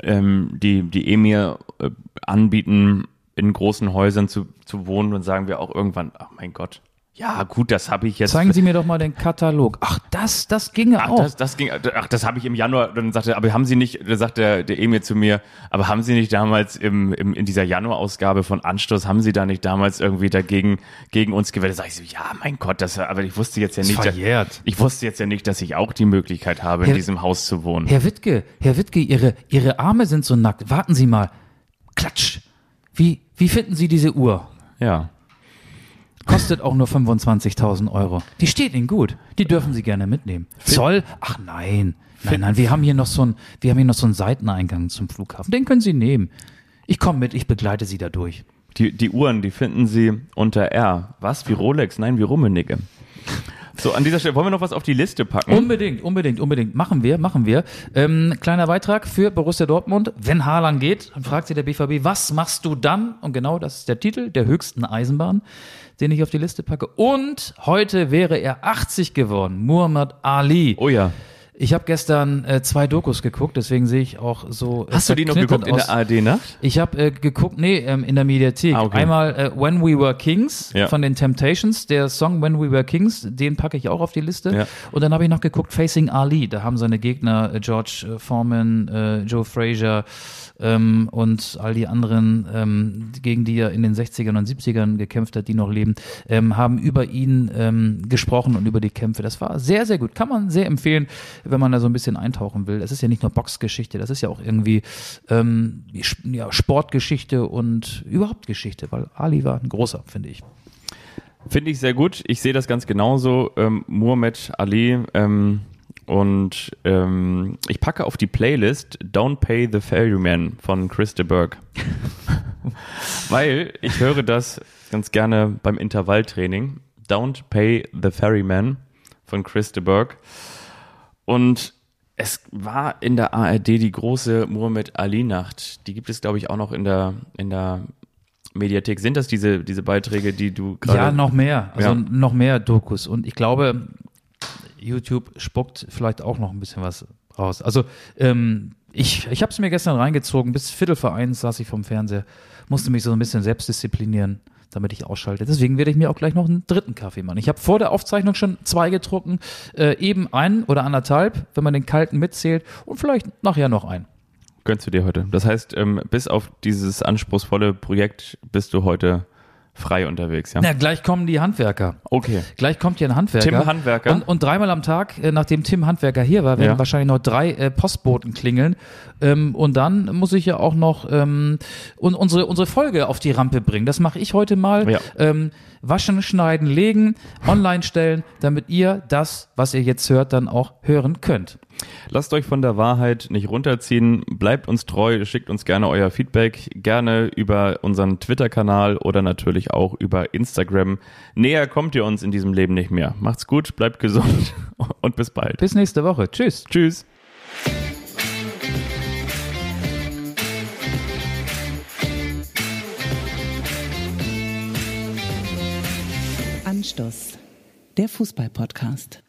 ähm, die, die Emir äh, anbieten, in großen Häusern zu, zu wohnen, dann sagen wir auch irgendwann, ach mein Gott, ja gut, das habe ich jetzt. Zeigen Sie mir doch mal den Katalog. Ach, das, das ginge Ach, auch. das, das ging, ach, das habe ich im Januar, dann sagte, aber haben Sie nicht, da sagt der, der Emir zu mir, aber haben Sie nicht damals im, im, in dieser Januarausgabe von Anstoß, haben Sie da nicht damals irgendwie dagegen, gegen uns gewählt? Da sag ich so, ja, mein Gott, das, aber ich wusste jetzt ja nicht, dass- ich wusste jetzt ja nicht, dass ich auch die Möglichkeit habe, in Herr- diesem Haus zu wohnen. Herr Wittke, Herr Wittke, Ihre, Ihre Arme sind so nackt. Warten Sie mal. Klatsch. Wie, wie finden Sie diese Uhr? Ja. Kostet auch nur 25.000 Euro. Die steht Ihnen gut. Die dürfen Sie gerne mitnehmen. Zoll? Ach nein. Nein, nein, wir haben hier noch so einen, wir haben hier noch so einen Seiteneingang zum Flughafen. Den können Sie nehmen. Ich komme mit, ich begleite Sie da durch. Die, die Uhren, die finden Sie unter R. Was? Wie Rolex? Nein, wie Rummenigge. So, an dieser Stelle wollen wir noch was auf die Liste packen. Unbedingt, unbedingt, unbedingt. Machen wir, machen wir. Ähm, kleiner Beitrag für Borussia Dortmund. Wenn Haaland geht, dann fragt sie der BVB, was machst du dann? Und genau das ist der Titel der höchsten Eisenbahn, den ich auf die Liste packe. Und heute wäre er 80 geworden. Muhammad Ali. oh ja. Ich habe gestern äh, zwei Dokus geguckt, deswegen sehe ich auch so. äh, Hast du die noch geguckt in der aus. ARD-Nacht? Ich habe äh, geguckt, nee, ähm, in der Mediathek. Ah, okay. Einmal äh, When We Were Kings Ja. von den Temptations, der Song When We Were Kings, den packe ich auch auf die Liste. Ja. Und dann habe ich noch geguckt Facing Ali, da haben seine Gegner äh, George äh, Foreman, Joe Frazier ähm, und all die anderen, ähm, gegen die er in den 60ern und 70ern gekämpft hat, die noch leben, ähm, haben über ihn ähm, gesprochen und über die Kämpfe. Das war sehr, sehr gut. Kann man sehr empfehlen, wenn man da so ein bisschen eintauchen will. Es ist ja nicht nur Boxgeschichte, das ist ja auch irgendwie ähm, ja, Sportgeschichte und überhaupt Geschichte, weil Ali war ein großer, finde ich. Finde ich sehr gut. Ich sehe das ganz genauso. Ähm, Muhammad Ali ähm, und ähm, ich packe auf die Playlist Don't Pay the Ferryman von Chris de Burgh. Weil ich höre das ganz gerne beim Intervalltraining. Don't Pay the Ferryman von Chris de Burgh. Und es war in der ARD die große Muhammad Ali Nacht. Die gibt es, glaube ich, auch noch in der, in der Mediathek. Sind das diese, diese Beiträge, die du gerade. Ja, noch mehr. Also Ja. noch mehr Dokus. Und ich glaube, YouTube spuckt vielleicht auch noch ein bisschen was raus. Also ähm, ich, ich habe es mir gestern reingezogen. Bis Viertel vor eins saß ich vom Fernseher, musste mich so ein bisschen selbst disziplinieren, damit ich ausschalte. Deswegen werde ich mir auch gleich noch einen dritten Kaffee machen. Ich habe vor der Aufzeichnung schon zwei getrunken, äh, eben einen oder anderthalb, wenn man den kalten mitzählt, und vielleicht nachher noch einen. gönnst du dir heute. Das heißt, ähm, bis auf dieses anspruchsvolle Projekt bist du heute frei unterwegs, ja? Na, gleich kommen die Handwerker. Okay. Gleich kommt hier ein Handwerker. Tim Handwerker? Und, und dreimal am Tag, äh, nachdem Tim Handwerker hier war, werden Ja. wahrscheinlich noch drei äh, Postboten klingeln. Ähm, und dann muss ich ja auch noch ähm, un unsere, unsere Folge auf die Rampe bringen. Das mache ich heute mal. Ja. Ähm, waschen, schneiden, legen, online stellen, damit ihr das, was ihr jetzt hört, dann auch hören könnt. Lasst euch von der Wahrheit nicht runterziehen. Bleibt uns treu. Schickt uns gerne euer Feedback. Gerne über unseren Twitter-Kanal oder natürlich auch über Instagram. Näher kommt ihr uns in diesem Leben nicht mehr. Macht's gut, bleibt gesund und bis bald. Bis nächste Woche. Tschüss. Tschüss. Anstoß, der Fußball-Podcast.